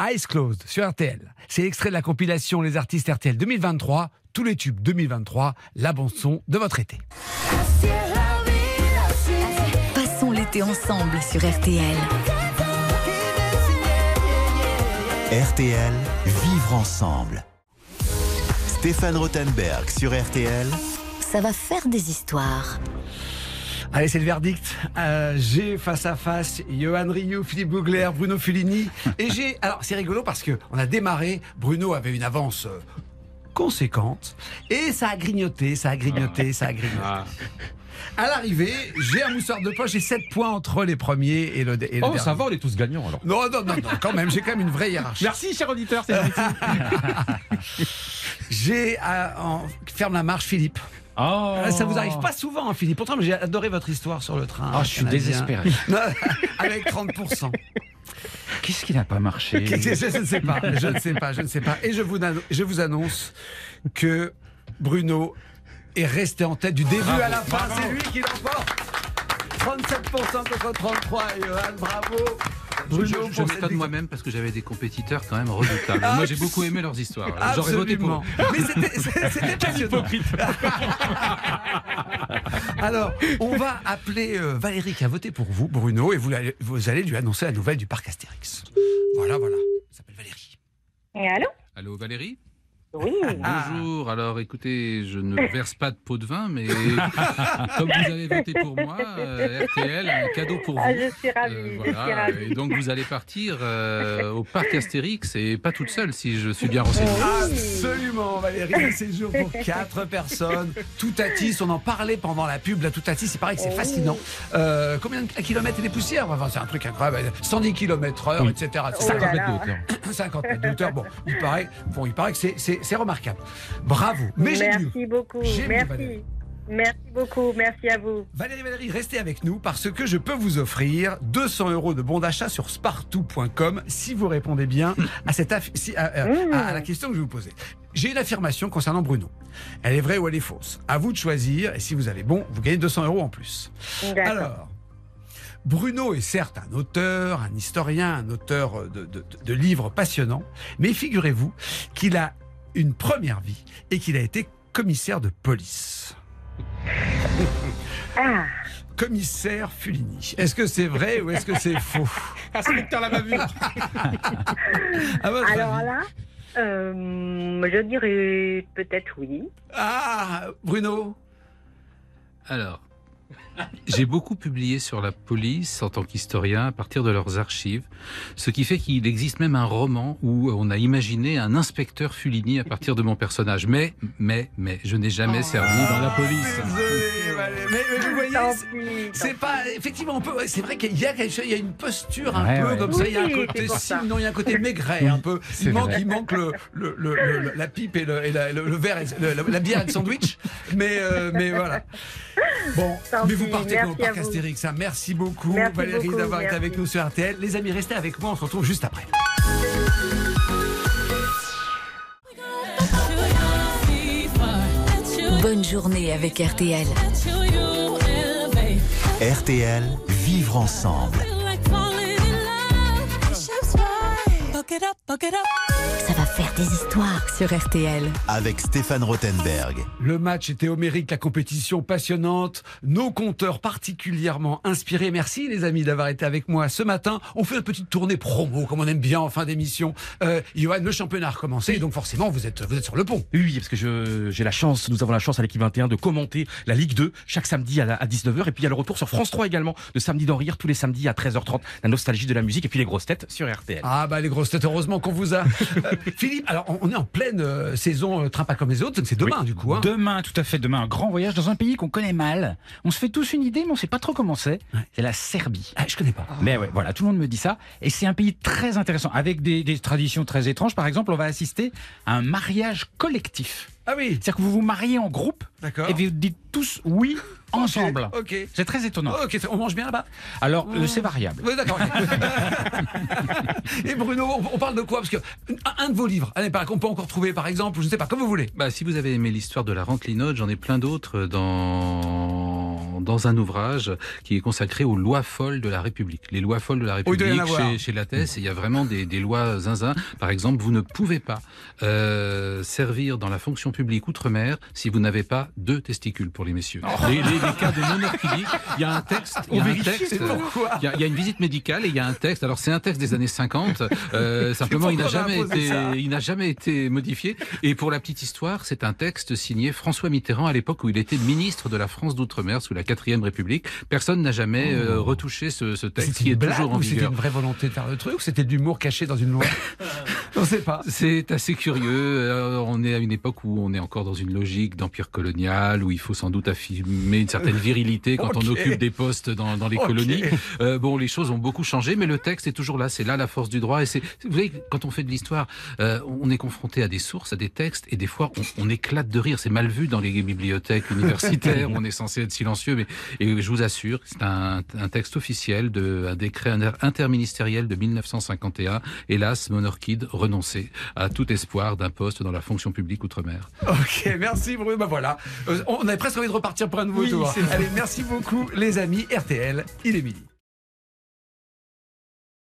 Eyes Closed sur RTL. C'est l'extrait de la compilation Les artistes RTL 2023, tous les tubes 2023, la bande son de votre été. Passons l'été ensemble sur RTL. RTL, vivre ensemble. Stéphane Rothenberg sur RTL. Ça va faire des histoires. Allez, c'est le verdict. Euh, j'ai face à face Johan Rioux, Philippe Gougler, Bruno Fulini. Et j'ai. Alors, c'est rigolo parce que on a démarré. Bruno avait une avance euh, conséquente. Et ça a grignoté, ça a grignoté, ça a grignoté. À l'arrivée, j'ai un moussoir de poche et 7 points entre les premiers et le, et le Oh, dernier. ça va, on est tous gagnants alors. Non, non, non, non, quand même, j'ai quand même une vraie hiérarchie. Merci, cher auditeur, c'est gentil. J'ai à- en- ferme la marche, Philippe. Oh. Ça vous arrive pas souvent, hein, Philippe. Pourtant, j'ai adoré votre histoire sur le train. Ah, je suis désespéré. Avec 30%. Qu'est-ce qui n'a pas marché Je, ne sais pas, je ne sais pas, je ne sais pas. Et je vous, je vous annonce que Bruno est resté en tête du début à la fin. C'est lui qui l'emporte. 37% contre 33. Et Johan, bravo. Je, Bruno, je- je m'étonne moi-même parce que j'avais des compétiteurs quand même redoutables. Ah, Moi, j'ai beaucoup aimé leurs histoires. J'aurais voté pour. Absolument. Mais c'était- passionnant. Alors, on va appeler euh, Valérie qui a voté pour vous, Bruno, et vous, allez- vous allez lui annoncer la nouvelle du parc Astérix. Voilà, voilà. Elle s'appelle Valérie. Et allô? Allô Valérie? Oui. Bonjour. Alors écoutez, je ne verse pas de pot de vin, mais comme vous avez voté pour moi, euh, RTL a un cadeau pour vous. Ah, je suis ravie, Euh, je suis ravie. Et donc vous allez partir euh, au parc Astérix et pas toute seule si je suis bien renseigné. Absolument, Valérie. Un séjour pour quatre personnes. Tout Atis, on en parlait pendant la pub. La Tout Atis, c'est pareil, c'est Oh. fascinant. Euh, combien de kilomètres et des poussières? Enfin, c'est un truc incroyable. 110 km heure, etc. C'est Oh 50 là mètres de hauteur. 50 mètres de hauteur. Bon, il paraît, bon, il paraît que c'est- c'est remarquable. Bravo. Mais j'ai mieux. Merci beaucoup. J'ai. Merci. Merci beaucoup. Merci à vous. Valérie, Valérie, restez avec nous parce que je peux vous offrir 200 euros de bons d'achat sur spartou.com si vous répondez bien à, cette aff- si- à- Mmh. à- à la question que je vais vous poser. J'ai une affirmation concernant Bruno. Elle est vraie ou elle est fausse? À vous de choisir et si vous avez bon, vous gagnez 200 euros en plus. D'accord. Alors, Bruno est certes un auteur, un historien, un auteur de, de- de livres passionnants, mais figurez-vous qu'il a une première vie et qu'il a été commissaire de police. Ah, Commissaire Fulini. Est-ce que c'est vrai ou est-ce que c'est faux? Inspecteur la bavure. Alors avis? là, euh, je dirais peut-être oui. Ah, Bruno? Alors, j'ai beaucoup publié sur la police en tant qu'historien à partir de leurs archives, ce qui fait qu'il existe même un roman où on a imaginé un inspecteur Fulini à partir de mon personnage. Mais, mais, mais, je n'ai jamais servi dans la police. Valérie. mais, mais vous voyez, c'est- pas effectivement on peut. ouais, C'est vrai qu'il y a quelque chose, il y a une posture un Ouais, peu ouais. comme ça. Il y a un côté sinon il y a un côté maigret un peu. c'est Il manque, il manque le, le, le- le- la pipe et le, et la- le- le verre, et le- la, la bière et le sandwich. Mais euh, mais voilà. Bon, mais vous pis, partez au parc vous. Astérix. hein. Merci beaucoup Merci Valérie d'avoir été avec nous sur RTL. Les amis, restez avec moi. On se retrouve juste après. Bonne journée avec RTL. RTL, vivre ensemble. Ça va faire des histoires sur RTL. Avec Stéphane Rothenberg. Le match était homérique, la compétition passionnante, nos compteurs particulièrement inspirés. Merci les amis d'avoir été avec moi ce matin. On fait une petite tournée promo, comme on aime bien en fin d'émission. Euh, Johan, le championnat a recommencé, donc forcément vous êtes, vous êtes sur le pont. Oui, parce que je- j'ai la chance, nous avons la chance à l'équipe 21 de commenter la Ligue 2 chaque samedi à, la- à 19h. Et puis il y a le retour sur France 3 également, de samedi d'en rire tous les samedis à 13h30. La nostalgie de la musique et puis les grosses têtes sur RTL. Ah bah les grosses têtes, heureusement qu'on vous a. Euh, Philippe, alors on- est en pleine euh, saison euh, train pas comme les autres, c'est demain du coup. hein. Demain, tout à fait, demain, un grand voyage dans un pays qu'on connaît mal. On se fait tous une idée, mais on sait pas trop comment c'est. C'est la Serbie. Ah, je connais pas. Mais ouais, voilà, tout le monde me dit ça. Et c'est un pays très intéressant, avec des, des traditions très étranges. Par exemple, on va assister à un mariage collectif. Ah oui, C'est-à-dire que vous vous mariez en groupe et vous dites tous oui ensemble. Ok. C'est très étonnant. Ok, on mange bien là-bas? Alors, euh, c'est variable. Oui, d'accord. Et Bruno, on- parle de quoi? Parce que un, de vos livres, allez, par- qu'on peut encore trouver, par exemple, je ne sais pas, comme vous voulez. Bah, si vous avez aimé l'histoire de la Ranclinote, j'en ai plein d'autres dans, dans un ouvrage qui est consacré aux lois folles de la République. Les lois folles de la République chez, chez Lattès, il y a vraiment des, des lois zinzin. Par exemple, vous ne pouvez pas euh, servir dans la fonction publique outre-mer si vous n'avez pas deux testicules pour les messieurs. Les, les- les cas de il y a un texte, il y a un texte, il y, a, il y a une visite médicale et il y a un texte. Alors c'est un texte des années 50. euh, simplement, il n'a jamais imposé été, ça il n'a jamais été modifié. Et pour la petite histoire, c'est un texte signé François Mitterrand à l'époque où il était ministre de la France d'outre-mer sous la quatrième République. Personne n'a jamais euh, retouché ce, ce texte qui est blague toujours en ou c'était vigueur. une vraie volonté de faire le truc ou c'était de l'humour caché dans une loi Non, sait pas. C'est assez curieux. Euh, on est à une époque où on est encore dans une logique d'empire colonial, où il faut sans doute affirmer une certaine virilité quand on occupe des postes dans, dans les colonies. Euh, bon, les choses ont beaucoup changé, mais le texte est toujours là. C'est là la force du droit. Et c'est, vous voyez, quand on fait de l'histoire, euh, on est confronté à des sources, à des textes, et des fois, on, on éclate de rire. C'est mal vu dans les bibliothèques universitaires. on est censé être silencieux, mais et je vous assure, c'est un, un texte officiel de un décret inter- interministériel de 1951. Hélas, Monorchide renonçait à tout espoir d'un poste dans la fonction publique outre-mer. Ok, merci Bruno. Bah voilà, Euh, on avait presque envie de repartir pour un nouveau Oui, tour. Allez, merci beaucoup les amis. RTL, il est midi.